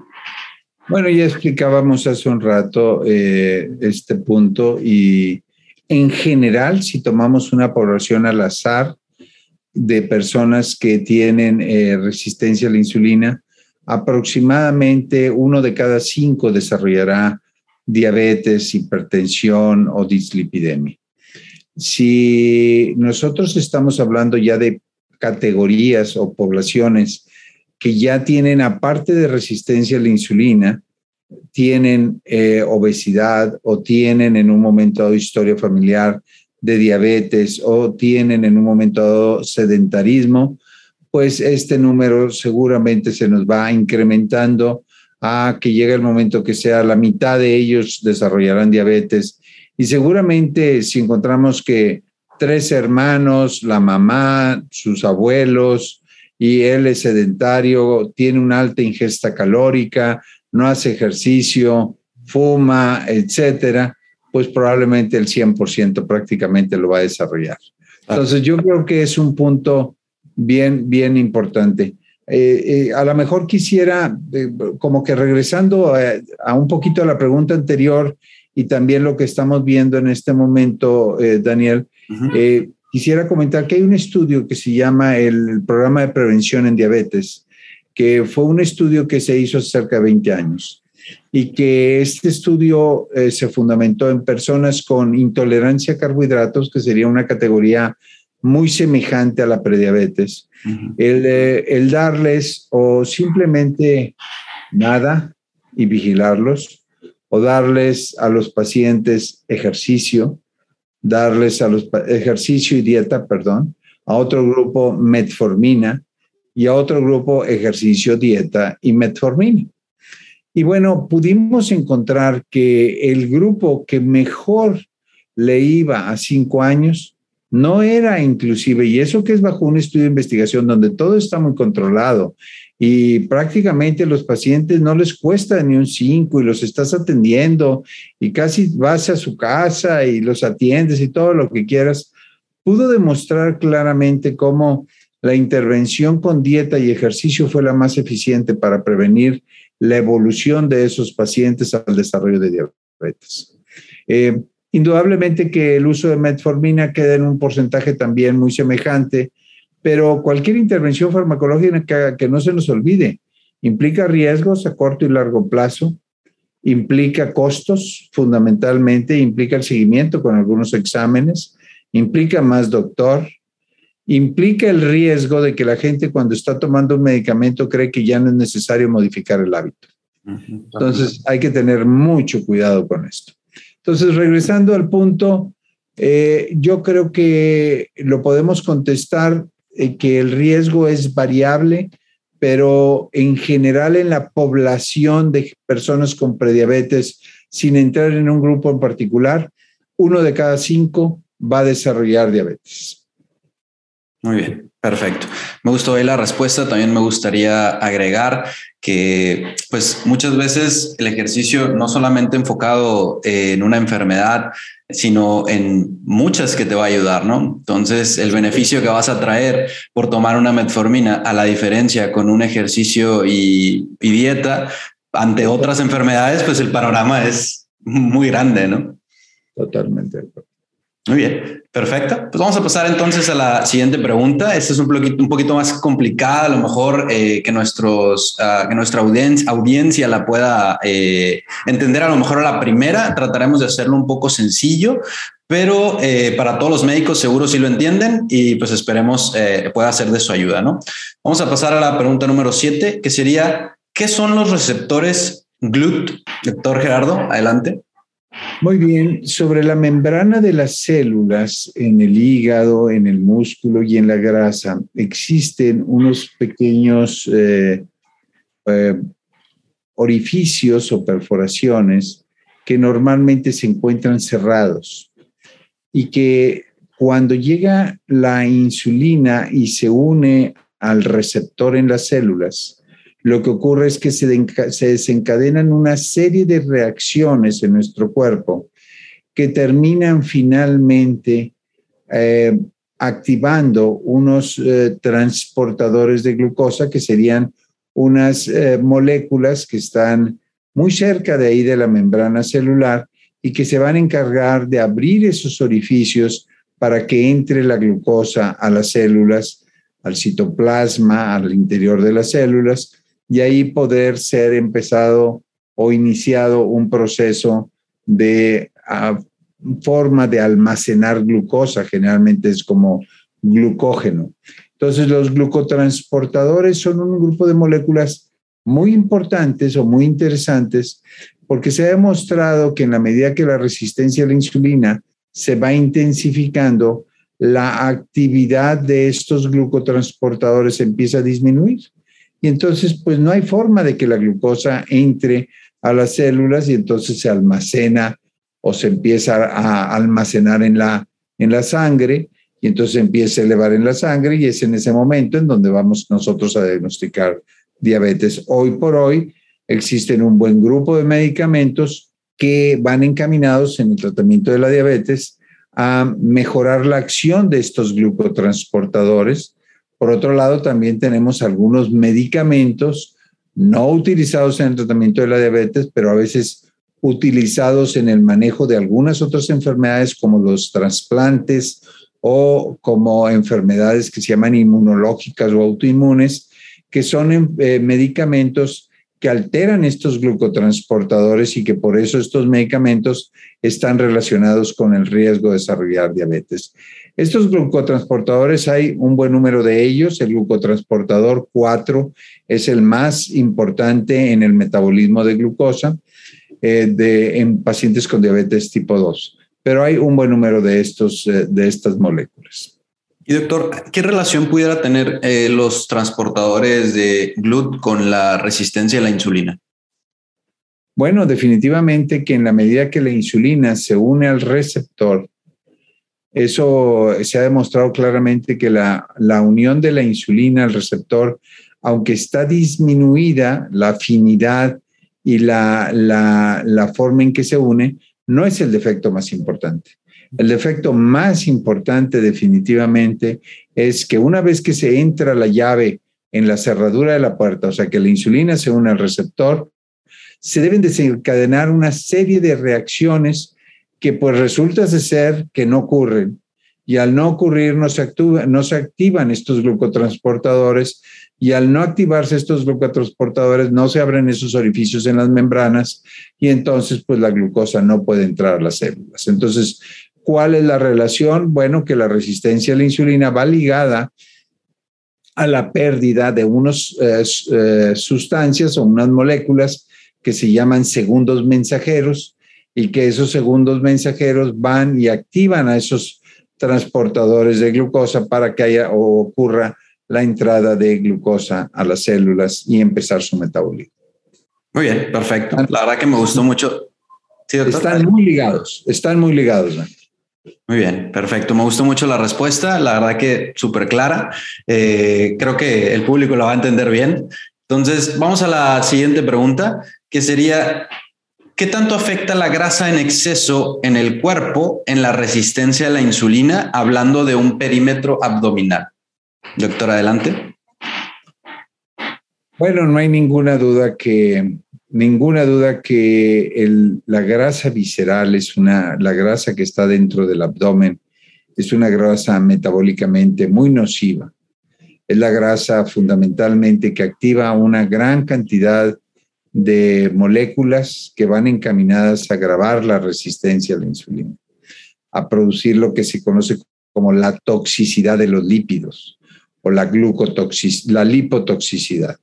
Bueno, ya explicábamos hace un rato eh, este punto y en general, si tomamos una población al azar de personas que tienen eh, resistencia a la insulina, aproximadamente uno de cada cinco desarrollará diabetes, hipertensión o dislipidemia. Si nosotros estamos hablando ya de categorías o poblaciones que ya tienen, aparte de resistencia a la insulina, tienen eh, obesidad o tienen en un momento dado historia familiar de diabetes o tienen en un momento dado sedentarismo, pues este número seguramente se nos va incrementando a que llegue el momento que sea la mitad de ellos desarrollarán diabetes. Y seguramente si encontramos que tres hermanos, la mamá, sus abuelos, y él es sedentario, tiene una alta ingesta calórica, no hace ejercicio, fuma, etcétera, pues probablemente el 100% prácticamente lo va a desarrollar. Entonces, yo creo que es un punto bien, bien importante. Eh, eh, a lo mejor quisiera, eh, como que regresando a, un poquito a la pregunta anterior y también lo que estamos viendo en este momento, Daniel, quisiera comentar que hay un estudio que se llama el Programa de Prevención en Diabetes, que fue un estudio que se hizo hace cerca de 20 años. Y que este estudio eh, se fundamentó en personas con intolerancia a carbohidratos, que sería una categoría muy semejante a la prediabetes. el, eh, el darles o simplemente nada y vigilarlos, o darles a los pacientes ejercicio, darles a los ejercicio y dieta, perdón, a otro grupo metformina y a otro grupo ejercicio, dieta y metformina. Y bueno, pudimos encontrar que el grupo que mejor le iba a cinco años no era inclusive, y eso que es bajo un estudio de investigación donde todo está muy controlado y prácticamente los pacientes no les cuesta ni un cinco y los estás atendiendo y casi vas a su casa y los atiendes y todo lo que quieras, pudo demostrar claramente cómo la intervención con dieta y ejercicio fue la más eficiente para prevenir la evolución de esos pacientes al desarrollo de diabetes. Eh, indudablemente que el uso de metformina queda en un porcentaje también muy semejante, pero cualquier intervención farmacológica que no se nos olvide implica riesgos a corto y largo plazo, implica costos fundamentalmente, implica el seguimiento con algunos exámenes, implica más doctor, implica el riesgo de que la gente cuando está tomando un medicamento cree que ya no es necesario modificar el hábito. Entonces hay que tener mucho cuidado con esto. Entonces, regresando al punto, eh, yo creo que lo podemos contestar eh, que el riesgo es variable, pero en general en la población de personas con prediabetes, sin entrar en un grupo en particular, uno de cada cinco va a desarrollar diabetes. Muy bien, perfecto. Me gustó ahí la respuesta. También me gustaría agregar que, pues, muchas veces el ejercicio no solamente enfocado en una enfermedad, sino en muchas que te va a ayudar, ¿no? Entonces, el beneficio que vas a traer por tomar una metformina, a la diferencia con un ejercicio y, y dieta, ante otras enfermedades, pues el panorama es muy grande, ¿no? Totalmente. Muy bien, perfecto. Pues vamos a pasar entonces a la siguiente pregunta. Esta es un poquito, más complicada, a lo mejor eh, que, nuestros, uh, que nuestra audiencia, la pueda eh, entender a lo mejor a la primera. Trataremos de hacerlo un poco sencillo, pero eh, para todos los médicos seguro sí lo entienden y pues esperemos pueda ser de su ayuda, ¿no? Vamos a pasar a la pregunta número siete, que sería, ¿qué son los receptores GLUT? Doctor Gerardo, adelante. Muy bien, sobre la membrana de las células en el hígado, en el músculo y en la grasa, existen unos pequeños eh, eh, orificios o perforaciones que normalmente se encuentran cerrados y que cuando llega la insulina y se une al receptor en las células, lo que ocurre es que se, desencadenan una serie de reacciones en nuestro cuerpo que terminan finalmente eh, activando unos eh, transportadores de glucosa que serían unas eh, moléculas que están muy cerca de ahí de la membrana celular y que se van a encargar de abrir esos orificios para que entre la glucosa a las células, al citoplasma, al interior de las células y ahí poder ser empezado o iniciado un proceso de ah, forma de almacenar glucosa, generalmente es como glucógeno. Entonces, los glucotransportadores son un grupo de moléculas muy importantes o muy interesantes porque se ha demostrado que en la medida que la resistencia a la insulina se va intensificando, la actividad de estos glucotransportadores empieza a disminuir y entonces pues no hay forma de que la glucosa entre a las células y entonces se almacena o se empieza a almacenar en la, en la sangre y entonces empieza a elevar en la sangre y es en ese momento en donde vamos nosotros a diagnosticar diabetes. Hoy por hoy existen un buen grupo de medicamentos que van encaminados en el tratamiento de la diabetes a mejorar la acción de estos glucotransportadores por otro lado, también tenemos algunos medicamentos no utilizados en el tratamiento de la diabetes, pero a veces utilizados en el manejo de algunas otras enfermedades como los trasplantes o como enfermedades que se llaman inmunológicas o autoinmunes, que son eh, medicamentos que alteran estos glucotransportadores y que por eso estos medicamentos están relacionados con el riesgo de desarrollar diabetes. Estos glucotransportadores hay un buen número de ellos. El glucotransportador 4 es el más importante en el metabolismo de glucosa eh, de, en pacientes con diabetes tipo 2, pero hay un buen número de, estos, eh, de estas moléculas. Y doctor, ¿qué relación pudiera tener eh, los transportadores de GLUT con la resistencia a la insulina? Bueno, definitivamente que en la medida que la insulina se une al receptor, eso se ha demostrado claramente que la, la unión de la insulina al receptor, aunque está disminuida la afinidad y la, la, la forma en que se une, no es el defecto más importante. El defecto más importante definitivamente es que una vez que se entra la llave en la cerradura de la puerta, o sea que la insulina se une al receptor, se deben desencadenar una serie de reacciones que pues resulta de ser que no ocurren. Y al no ocurrir no se, no se activan estos glucotransportadores y al no activarse estos glucotransportadores no se abren esos orificios en las membranas y entonces pues la glucosa no puede entrar a las células. Entonces, ¿Cuál es la relación? Bueno, que la resistencia a la insulina va ligada a la pérdida de unas eh, eh, sustancias o unas moléculas que se llaman segundos mensajeros y que esos segundos mensajeros van y activan a esos transportadores de glucosa para que haya o ocurra la entrada de glucosa a las células y empezar su metabolismo. Muy bien, perfecto. La verdad que me gustó mucho. están muy ligados, están muy ligados. Muy bien, perfecto. Me gustó mucho la respuesta. La verdad que súper clara. Eh, creo que el público lo va a entender bien. Entonces, vamos a la siguiente pregunta, que sería, ¿qué tanto afecta la grasa en exceso en el cuerpo en la resistencia a la insulina, hablando de un perímetro abdominal? Doctor, adelante. Bueno, no hay ninguna duda que ninguna duda que la grasa visceral es una, la grasa que está dentro del abdomen, es una grasa metabólicamente muy nociva. Es la grasa fundamentalmente que activa una gran cantidad de moléculas que van encaminadas a agravar la resistencia a la insulina, a producir lo que se conoce como la toxicidad de los lípidos o la, la lipotoxicidad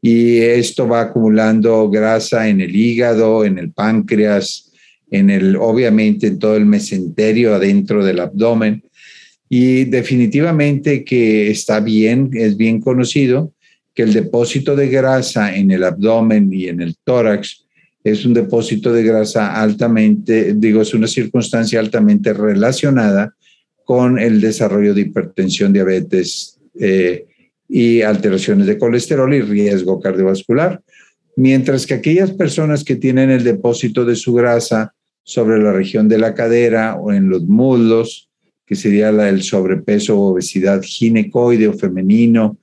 y esto va acumulando grasa en el hígado, en el páncreas, en el, obviamente en todo el mesenterio adentro del abdomen. Y definitivamente que está bien, es bien conocido que el depósito de grasa en el abdomen y en el tórax es un depósito de grasa altamente, digo, es una circunstancia altamente relacionada con el desarrollo de hipertensión, diabetes, eh, y alteraciones de colesterol y riesgo cardiovascular, mientras que aquellas personas que tienen el depósito de su grasa sobre la región de la cadera o en los muslos, que sería el sobrepeso o obesidad ginecoide o femenino,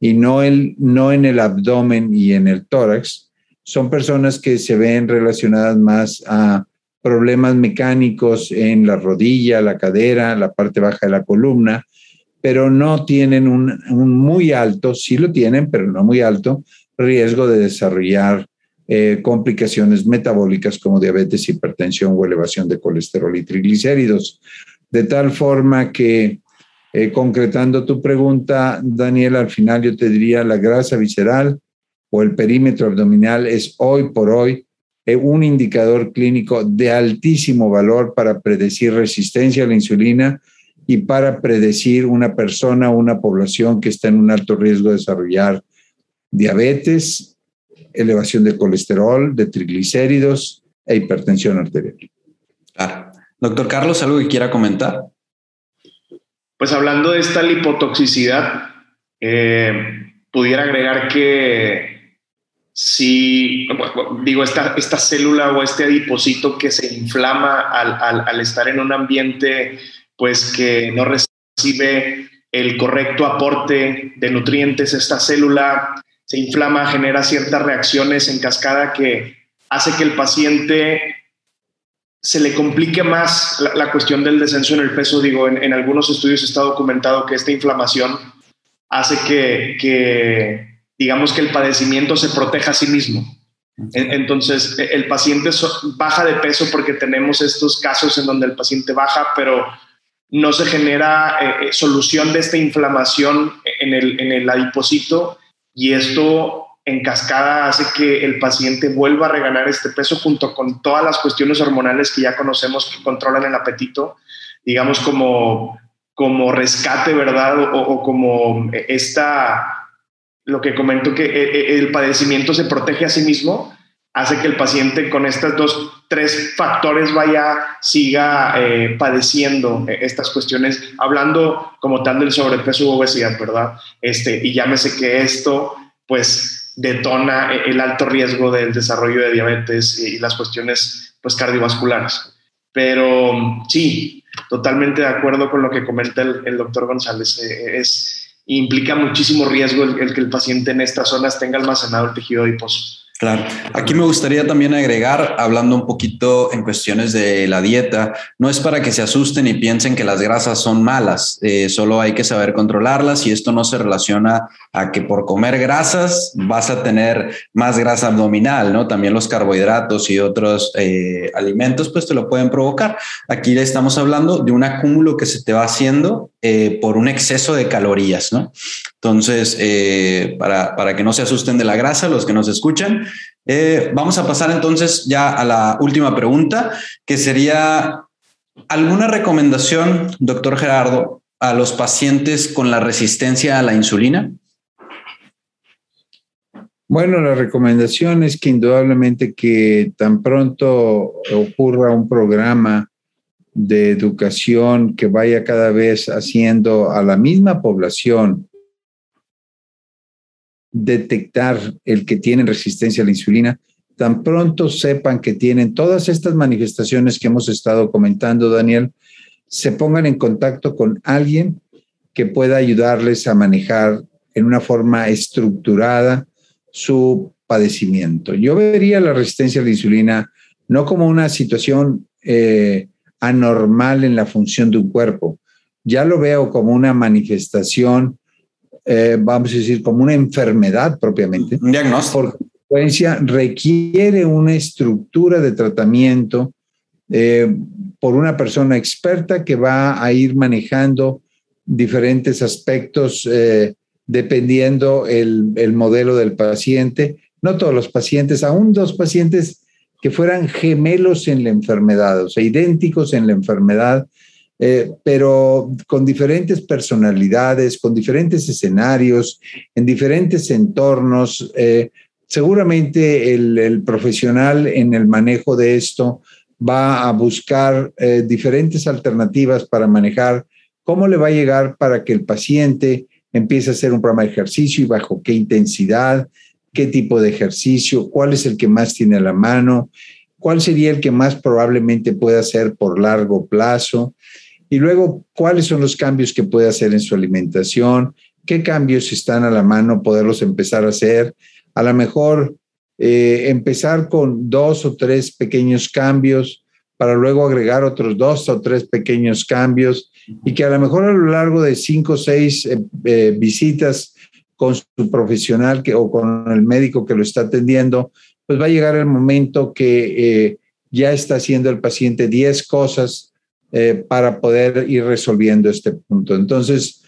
y no, en el abdomen y en el tórax, son personas que se ven relacionadas más a problemas mecánicos en la rodilla, la cadera, la parte baja de la columna, pero no tienen un, muy alto, sí lo tienen, pero no muy alto, riesgo de desarrollar eh, complicaciones metabólicas como diabetes, hipertensión o elevación de colesterol y triglicéridos. De tal forma que, eh, concretando tu pregunta, Daniel, al final yo te diría la grasa visceral o el perímetro abdominal es hoy por hoy eh, un indicador clínico de altísimo valor para predecir resistencia a la insulina y para predecir una persona o una población que está en un alto riesgo de desarrollar diabetes, elevación de colesterol, de triglicéridos e hipertensión arterial. Claro. Doctor Carlos, ¿algo que quiera comentar? Pues hablando de esta lipotoxicidad, eh, pudiera agregar que si, digo, esta, esta célula o este adipocito que se inflama al, al, al estar en un ambiente pues que no recibe el correcto aporte de nutrientes, esta célula se inflama, genera ciertas reacciones en cascada que hace que el paciente se le complique más la, cuestión del descenso en el peso. Digo, en, algunos estudios está documentado que esta inflamación hace que, digamos que el padecimiento se proteja a sí mismo. Entonces, e, el paciente baja de peso porque tenemos estos casos en donde el paciente baja, pero no se genera eh, eh, solución de esta inflamación en el, en el adipocito y esto en cascada hace que el paciente vuelva a reganar este peso junto con todas las cuestiones hormonales que ya conocemos que controlan el apetito, digamos como, como rescate, ¿verdad? O, como esta, lo que comento que eh, el padecimiento se protege a sí mismo, hace que el paciente con estos dos, tres factores vaya, siga eh, padeciendo estas cuestiones, hablando como tal del sobrepeso u obesidad, ¿verdad? Este, y llámese que esto, pues, detona el alto riesgo del desarrollo de diabetes y las cuestiones, pues, cardiovasculares. Pero sí, totalmente de acuerdo con lo que comenta el, doctor González. Eh, es, implica muchísimo riesgo el, que el paciente en estas zonas tenga almacenado el tejido adiposo. Claro. Aquí me gustaría también agregar, hablando un poquito en cuestiones de la dieta, no es para que se asusten y piensen que las grasas son malas, eh, solo hay que saber controlarlas y esto no se relaciona a que por comer grasas vas a tener más grasa abdominal, ¿no? También los carbohidratos y otros eh, alimentos pues te lo pueden provocar. Aquí le estamos hablando de un acúmulo que se te va haciendo eh, por un exceso de calorías, ¿no? Entonces, para, para que no se asusten de la grasa, los que nos escuchan, eh, vamos a pasar entonces ya a la última pregunta, que sería, ¿alguna recomendación, doctor Gerardo, a los pacientes con la resistencia a la insulina? Bueno, la recomendación es que indudablemente que tan pronto ocurra un programa de educación que vaya cada vez haciendo a la misma población detectar el que tienen resistencia a la insulina, tan pronto sepan que tienen todas estas manifestaciones que hemos estado comentando, Daniel, se pongan en contacto con alguien que pueda ayudarles a manejar en una forma estructurada su padecimiento. Yo vería la resistencia a la insulina no como una situación eh, anormal en la función de un cuerpo, ya lo veo como una manifestación eh, vamos a decir, como una enfermedad propiamente. Un diagnóstico. Por consecuencia, requiere una estructura de tratamiento eh, por una persona experta que va a ir manejando diferentes aspectos eh, dependiendo el, el modelo del paciente. No todos los pacientes, aún dos pacientes que fueran gemelos en la enfermedad, o sea, idénticos en la enfermedad, eh, pero con diferentes personalidades, con diferentes escenarios, en diferentes entornos. Eh, seguramente el, profesional en el manejo de esto va a buscar eh, diferentes alternativas para manejar cómo le va a llegar para que el paciente empiece a hacer un programa de ejercicio y bajo qué intensidad, qué tipo de ejercicio, cuál es el que más tiene a la mano, cuál sería el que más probablemente pueda hacer por largo plazo. Y luego, ¿cuáles son los cambios que puede hacer en su alimentación? ¿Qué cambios están a la mano poderlos empezar a hacer? A lo mejor eh, empezar con dos o tres pequeños cambios para luego agregar otros dos o tres pequeños cambios y que a lo mejor a lo largo de cinco o seis eh, eh, visitas con su profesional que, o con el médico que lo está atendiendo, pues va a llegar el momento que ya está haciendo el paciente diez cosas eh, para poder ir resolviendo este punto. Entonces,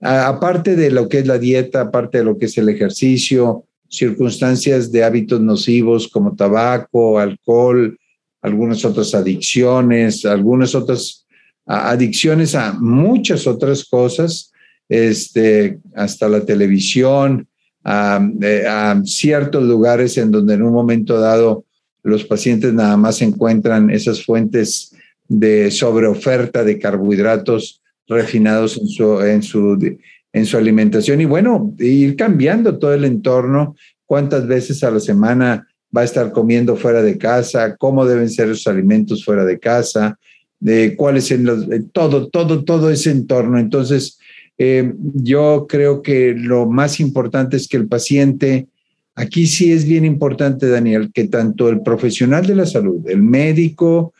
aparte de lo que es la dieta, aparte de lo que es el ejercicio, circunstancias de hábitos nocivos como tabaco, alcohol, algunas otras adicciones, algunas otras adicciones a muchas otras cosas, este, hasta la televisión, a, eh, a, ciertos lugares en donde en un momento dado los pacientes nada más encuentran esas fuentes de sobreoferta de carbohidratos refinados en su, en su, en su alimentación y bueno, ir cambiando todo el entorno, cuántas veces a la semana va a estar comiendo fuera de casa, cómo deben ser los alimentos fuera de casa, de cuáles en los, todo, todo, todo ese entorno. Entonces, eh, yo creo que lo más importante es que el paciente, aquí sí es bien importante, Daniel, que tanto el profesional de la salud, el médico,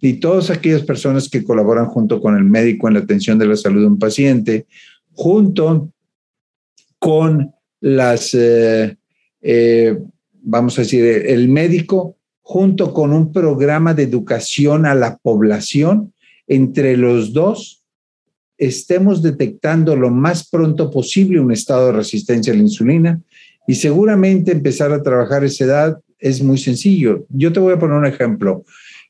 y todas aquellas personas que colaboran junto con el médico en la atención de la salud de un paciente, junto con las, eh, eh, vamos a decir, el médico junto con un programa de educación a la población, entre los dos estemos detectando lo más pronto posible un estado de resistencia a la insulina y seguramente empezar a trabajar esa edad es muy sencillo. Yo te voy a poner un ejemplo.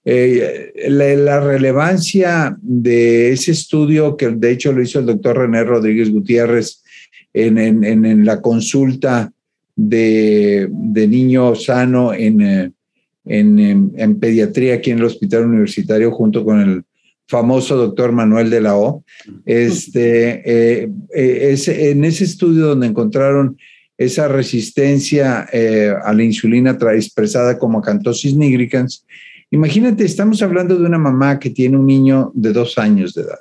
Eh, la, relevancia de ese estudio, que de hecho lo hizo el doctor René Rodríguez Gutiérrez en, la consulta de, niño sano eh, en, pediatría aquí en el Hospital Universitario, junto con el famoso doctor Manuel de la O. Este, eh, es, en ese estudio donde encontraron esa resistencia a la insulina expresada como acantosis nigricans, Imagínate, estamos hablando de una mamá que tiene un niño de dos años de edad,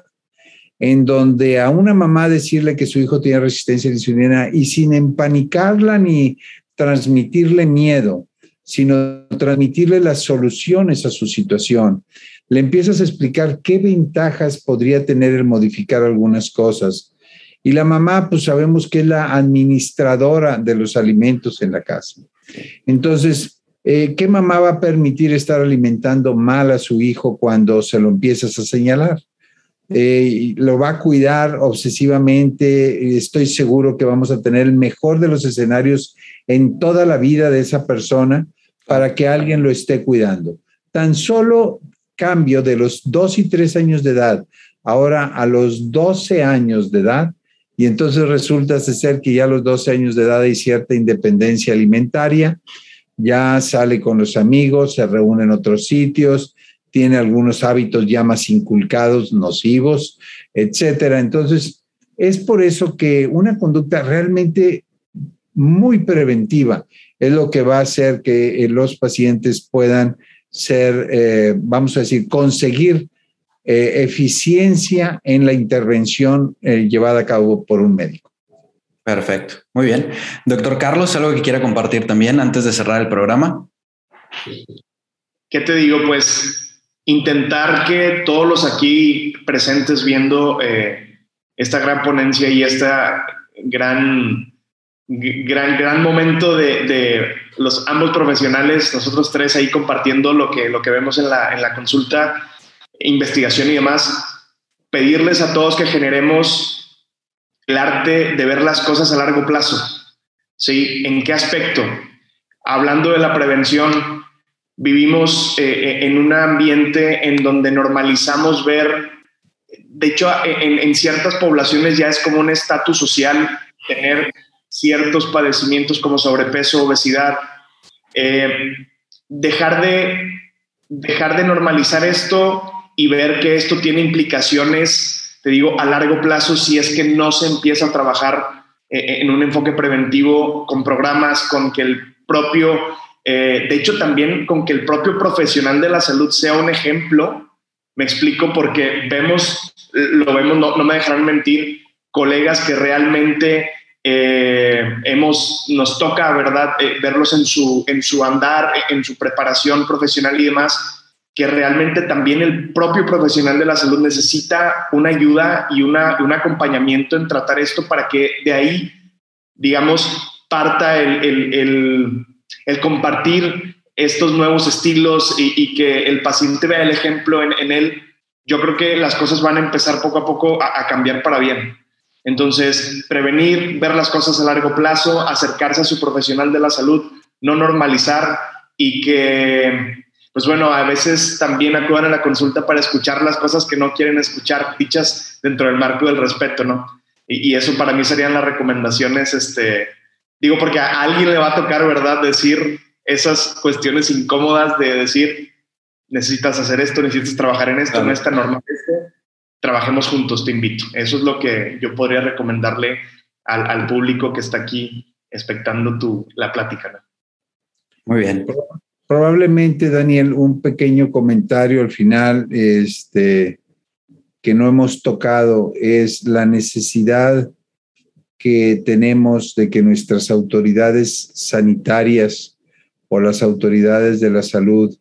en donde a una mamá decirle que su hijo tiene resistencia a la insulina y sin empanicarla ni transmitirle miedo, sino transmitirle las soluciones a su situación, le empiezas a explicar qué ventajas podría tener el modificar algunas cosas. Y la mamá, pues sabemos que es la administradora de los alimentos en la casa. Entonces, eh, ¿qué mamá va a permitir estar alimentando mal a su hijo cuando se lo empiezas a señalar? Eh, lo va a cuidar obsesivamente. Estoy seguro que vamos a tener el mejor de los escenarios en toda la vida de esa persona para que alguien lo esté cuidando. Tan solo cambio de los dos y tres años de edad ahora a los 12 años de edad y entonces resulta ser que ya a los 12 años de edad hay cierta independencia alimentaria ya sale con los amigos, se reúne en otros sitios, tiene algunos hábitos ya más inculcados, nocivos, etcétera. Entonces, es por eso que una conducta realmente muy preventiva es lo que va a hacer que los pacientes puedan ser, eh, vamos a decir, conseguir eh, eficiencia en la intervención llevada a cabo por un médico. Perfecto, muy bien. Doctor Carlos, ¿algo que quiera compartir también antes de cerrar el programa? ¿Qué te digo? Pues intentar que todos los aquí presentes viendo eh, esta gran ponencia y este gran, gran, gran momento de, los ambos profesionales, nosotros tres ahí compartiendo lo que, lo que vemos en la, en la consulta, investigación y demás, pedirles a todos que generemos el arte de ver las cosas a largo plazo. ¿Sí? ¿En qué aspecto? Hablando de la prevención, vivimos eh, eh, en un ambiente en donde normalizamos ver, de hecho, en, ciertas poblaciones ya es como un estatus social tener ciertos padecimientos como sobrepeso, obesidad. Eh, dejar, de, dejar de normalizar esto y ver que esto tiene implicaciones te digo, a largo plazo, si es que no se empieza a trabajar eh, en un enfoque preventivo con programas, con que el propio, eh, de hecho también con que el propio profesional de la salud sea un ejemplo, me explico porque vemos, lo vemos, no, me dejarán mentir, colegas que realmente eh, hemos, nos toca, ¿verdad?, verlos en su, en su andar, en su preparación profesional y demás, que realmente también el propio profesional de la salud necesita una ayuda y una, un acompañamiento en tratar esto para que de ahí, digamos, parta el, el, el, compartir estos nuevos estilos y, que el paciente vea el ejemplo en, en, él. Yo creo que las cosas van a empezar poco a poco a, a cambiar para bien. Entonces, prevenir, ver las cosas a largo plazo, acercarse a su profesional de la salud, no normalizar y que pues bueno, a veces también acuden a la consulta para escuchar las cosas que no quieren escuchar, dichas dentro del marco del respeto, ¿no? Y, eso para mí serían las recomendaciones, este, digo, porque a alguien le va a tocar, ¿verdad?, decir esas cuestiones incómodas de decir, necesitas hacer esto, necesitas trabajar en esto, no está normal esto, trabajemos juntos, te invito. Eso es lo que yo podría recomendarle al, al público que está aquí expectando tu, la plática. ¿no? Muy bien. Probablemente, Daniel, un pequeño comentario al final este, que no hemos tocado es la necesidad que tenemos de que nuestras autoridades sanitarias o las autoridades de la salud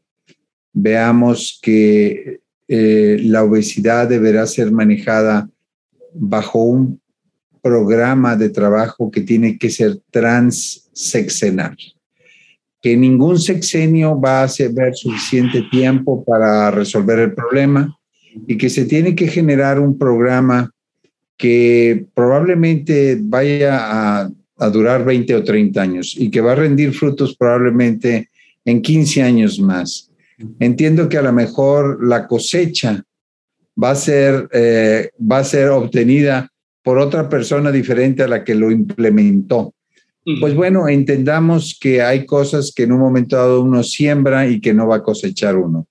veamos que eh, la obesidad deberá ser manejada bajo un programa de trabajo que tiene que ser transsexenal, que ningún sexenio va a ver suficiente tiempo para resolver el problema y que se tiene que generar un programa que probablemente vaya a durar 20 o 30 años y que va a rendir frutos probablemente en 15 años más. Entiendo que a lo mejor la cosecha va a ser, eh, va a ser obtenida por otra persona diferente a la que lo implementó. Pues bueno, entendamos que hay cosas que en un momento dado uno siembra y que no va a cosechar uno.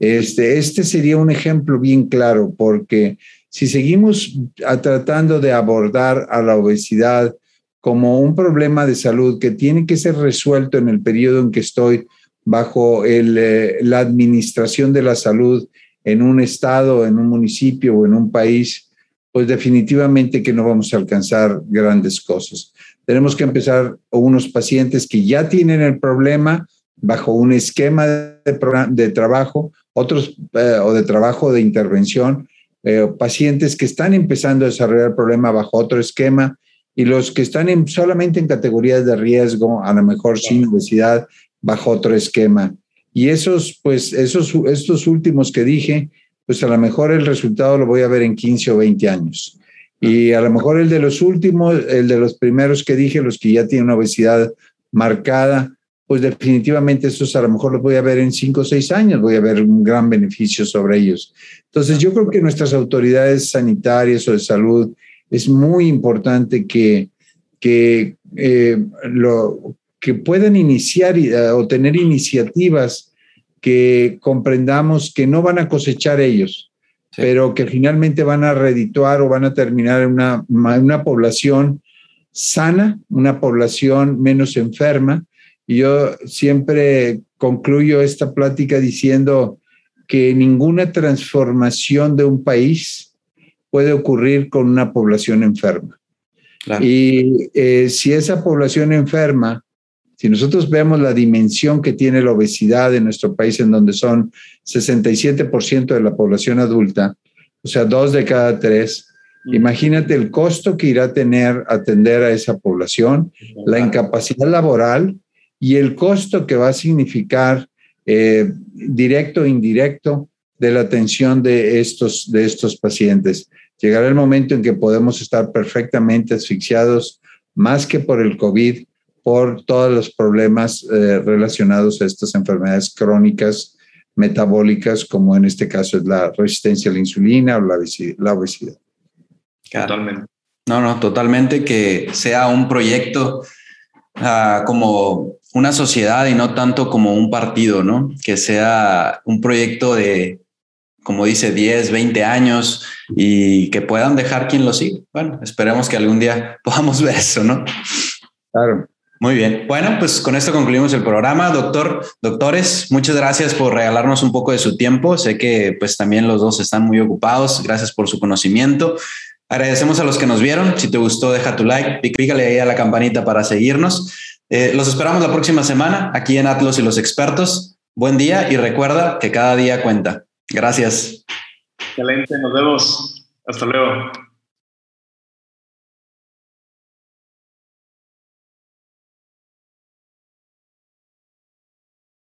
Este, este sería un ejemplo bien claro, porque si seguimos tratando de abordar a la obesidad como un problema de salud que tiene que ser resuelto en el periodo en que estoy bajo eh, la administración de la salud en un estado, en un municipio o en un país, pues definitivamente que no vamos a alcanzar grandes cosas. Tenemos que empezar unos pacientes que ya tienen el problema bajo un esquema de, trabajo, otros eh, o de trabajo de intervención, eh, pacientes que están empezando a desarrollar el problema bajo otro esquema y los que están en, solamente en categorías de riesgo, a lo mejor sin obesidad, bajo otro esquema. Y esos, pues, esos, estos últimos que dije, pues a lo mejor el resultado lo voy a ver en 15 o 20 años. Y a lo mejor el de los últimos, el de los primeros que dije, los que ya tienen una obesidad marcada, pues definitivamente esos a lo mejor los voy a ver en 5 o 6 años, voy a ver un gran beneficio sobre ellos. Entonces yo creo que nuestras autoridades sanitarias o de salud es muy importante que, que eh, lo, que puedan iniciar eh, o tener iniciativas que comprendamos que no van a cosechar ellos, pero que finalmente van a redituar o van a terminar en una, una población sana, una población menos enferma. Y yo siempre concluyo esta plática diciendo que ninguna transformación de un país puede ocurrir con una población enferma. Y eh, si esa población enferma si nosotros vemos la dimensión que tiene la obesidad en nuestro país, en donde son 67% de la población adulta, o sea, dos de cada tres, mm. imagínate el costo que irá a tener atender a esa población, la incapacidad laboral y el costo que va a significar eh, directo e indirecto de la atención de estos, de estos pacientes. Llegará el momento en que podemos estar perfectamente asfixiados, más que por el COVID, por todos los problemas eh, relacionados a estas enfermedades crónicas metabólicas, como en este caso es la resistencia a la insulina o la, obesidad. Totalmente. No, no, totalmente que sea un proyecto ah, como una sociedad y no tanto como un partido, ¿no? Que sea un proyecto de, como dice, 10, 20 años y que puedan dejar quien lo siga. Bueno, esperemos que algún día *laughs* podamos ver eso, ¿no? Claro. Muy bien. Bueno, pues con esto concluimos el programa. Doctor, doctores, muchas gracias por regalarnos un poco de su tiempo. Sé que pues también los dos están muy ocupados. Gracias por su conocimiento. Agradecemos a los que nos vieron. Si te gustó, deja tu like, pícale ahí a la campanita para seguirnos. Eh, los esperamos la próxima semana aquí en Atlos y los expertos. Buen día y recuerda que cada día cuenta. Gracias. Excelente, nos vemos. Hasta luego.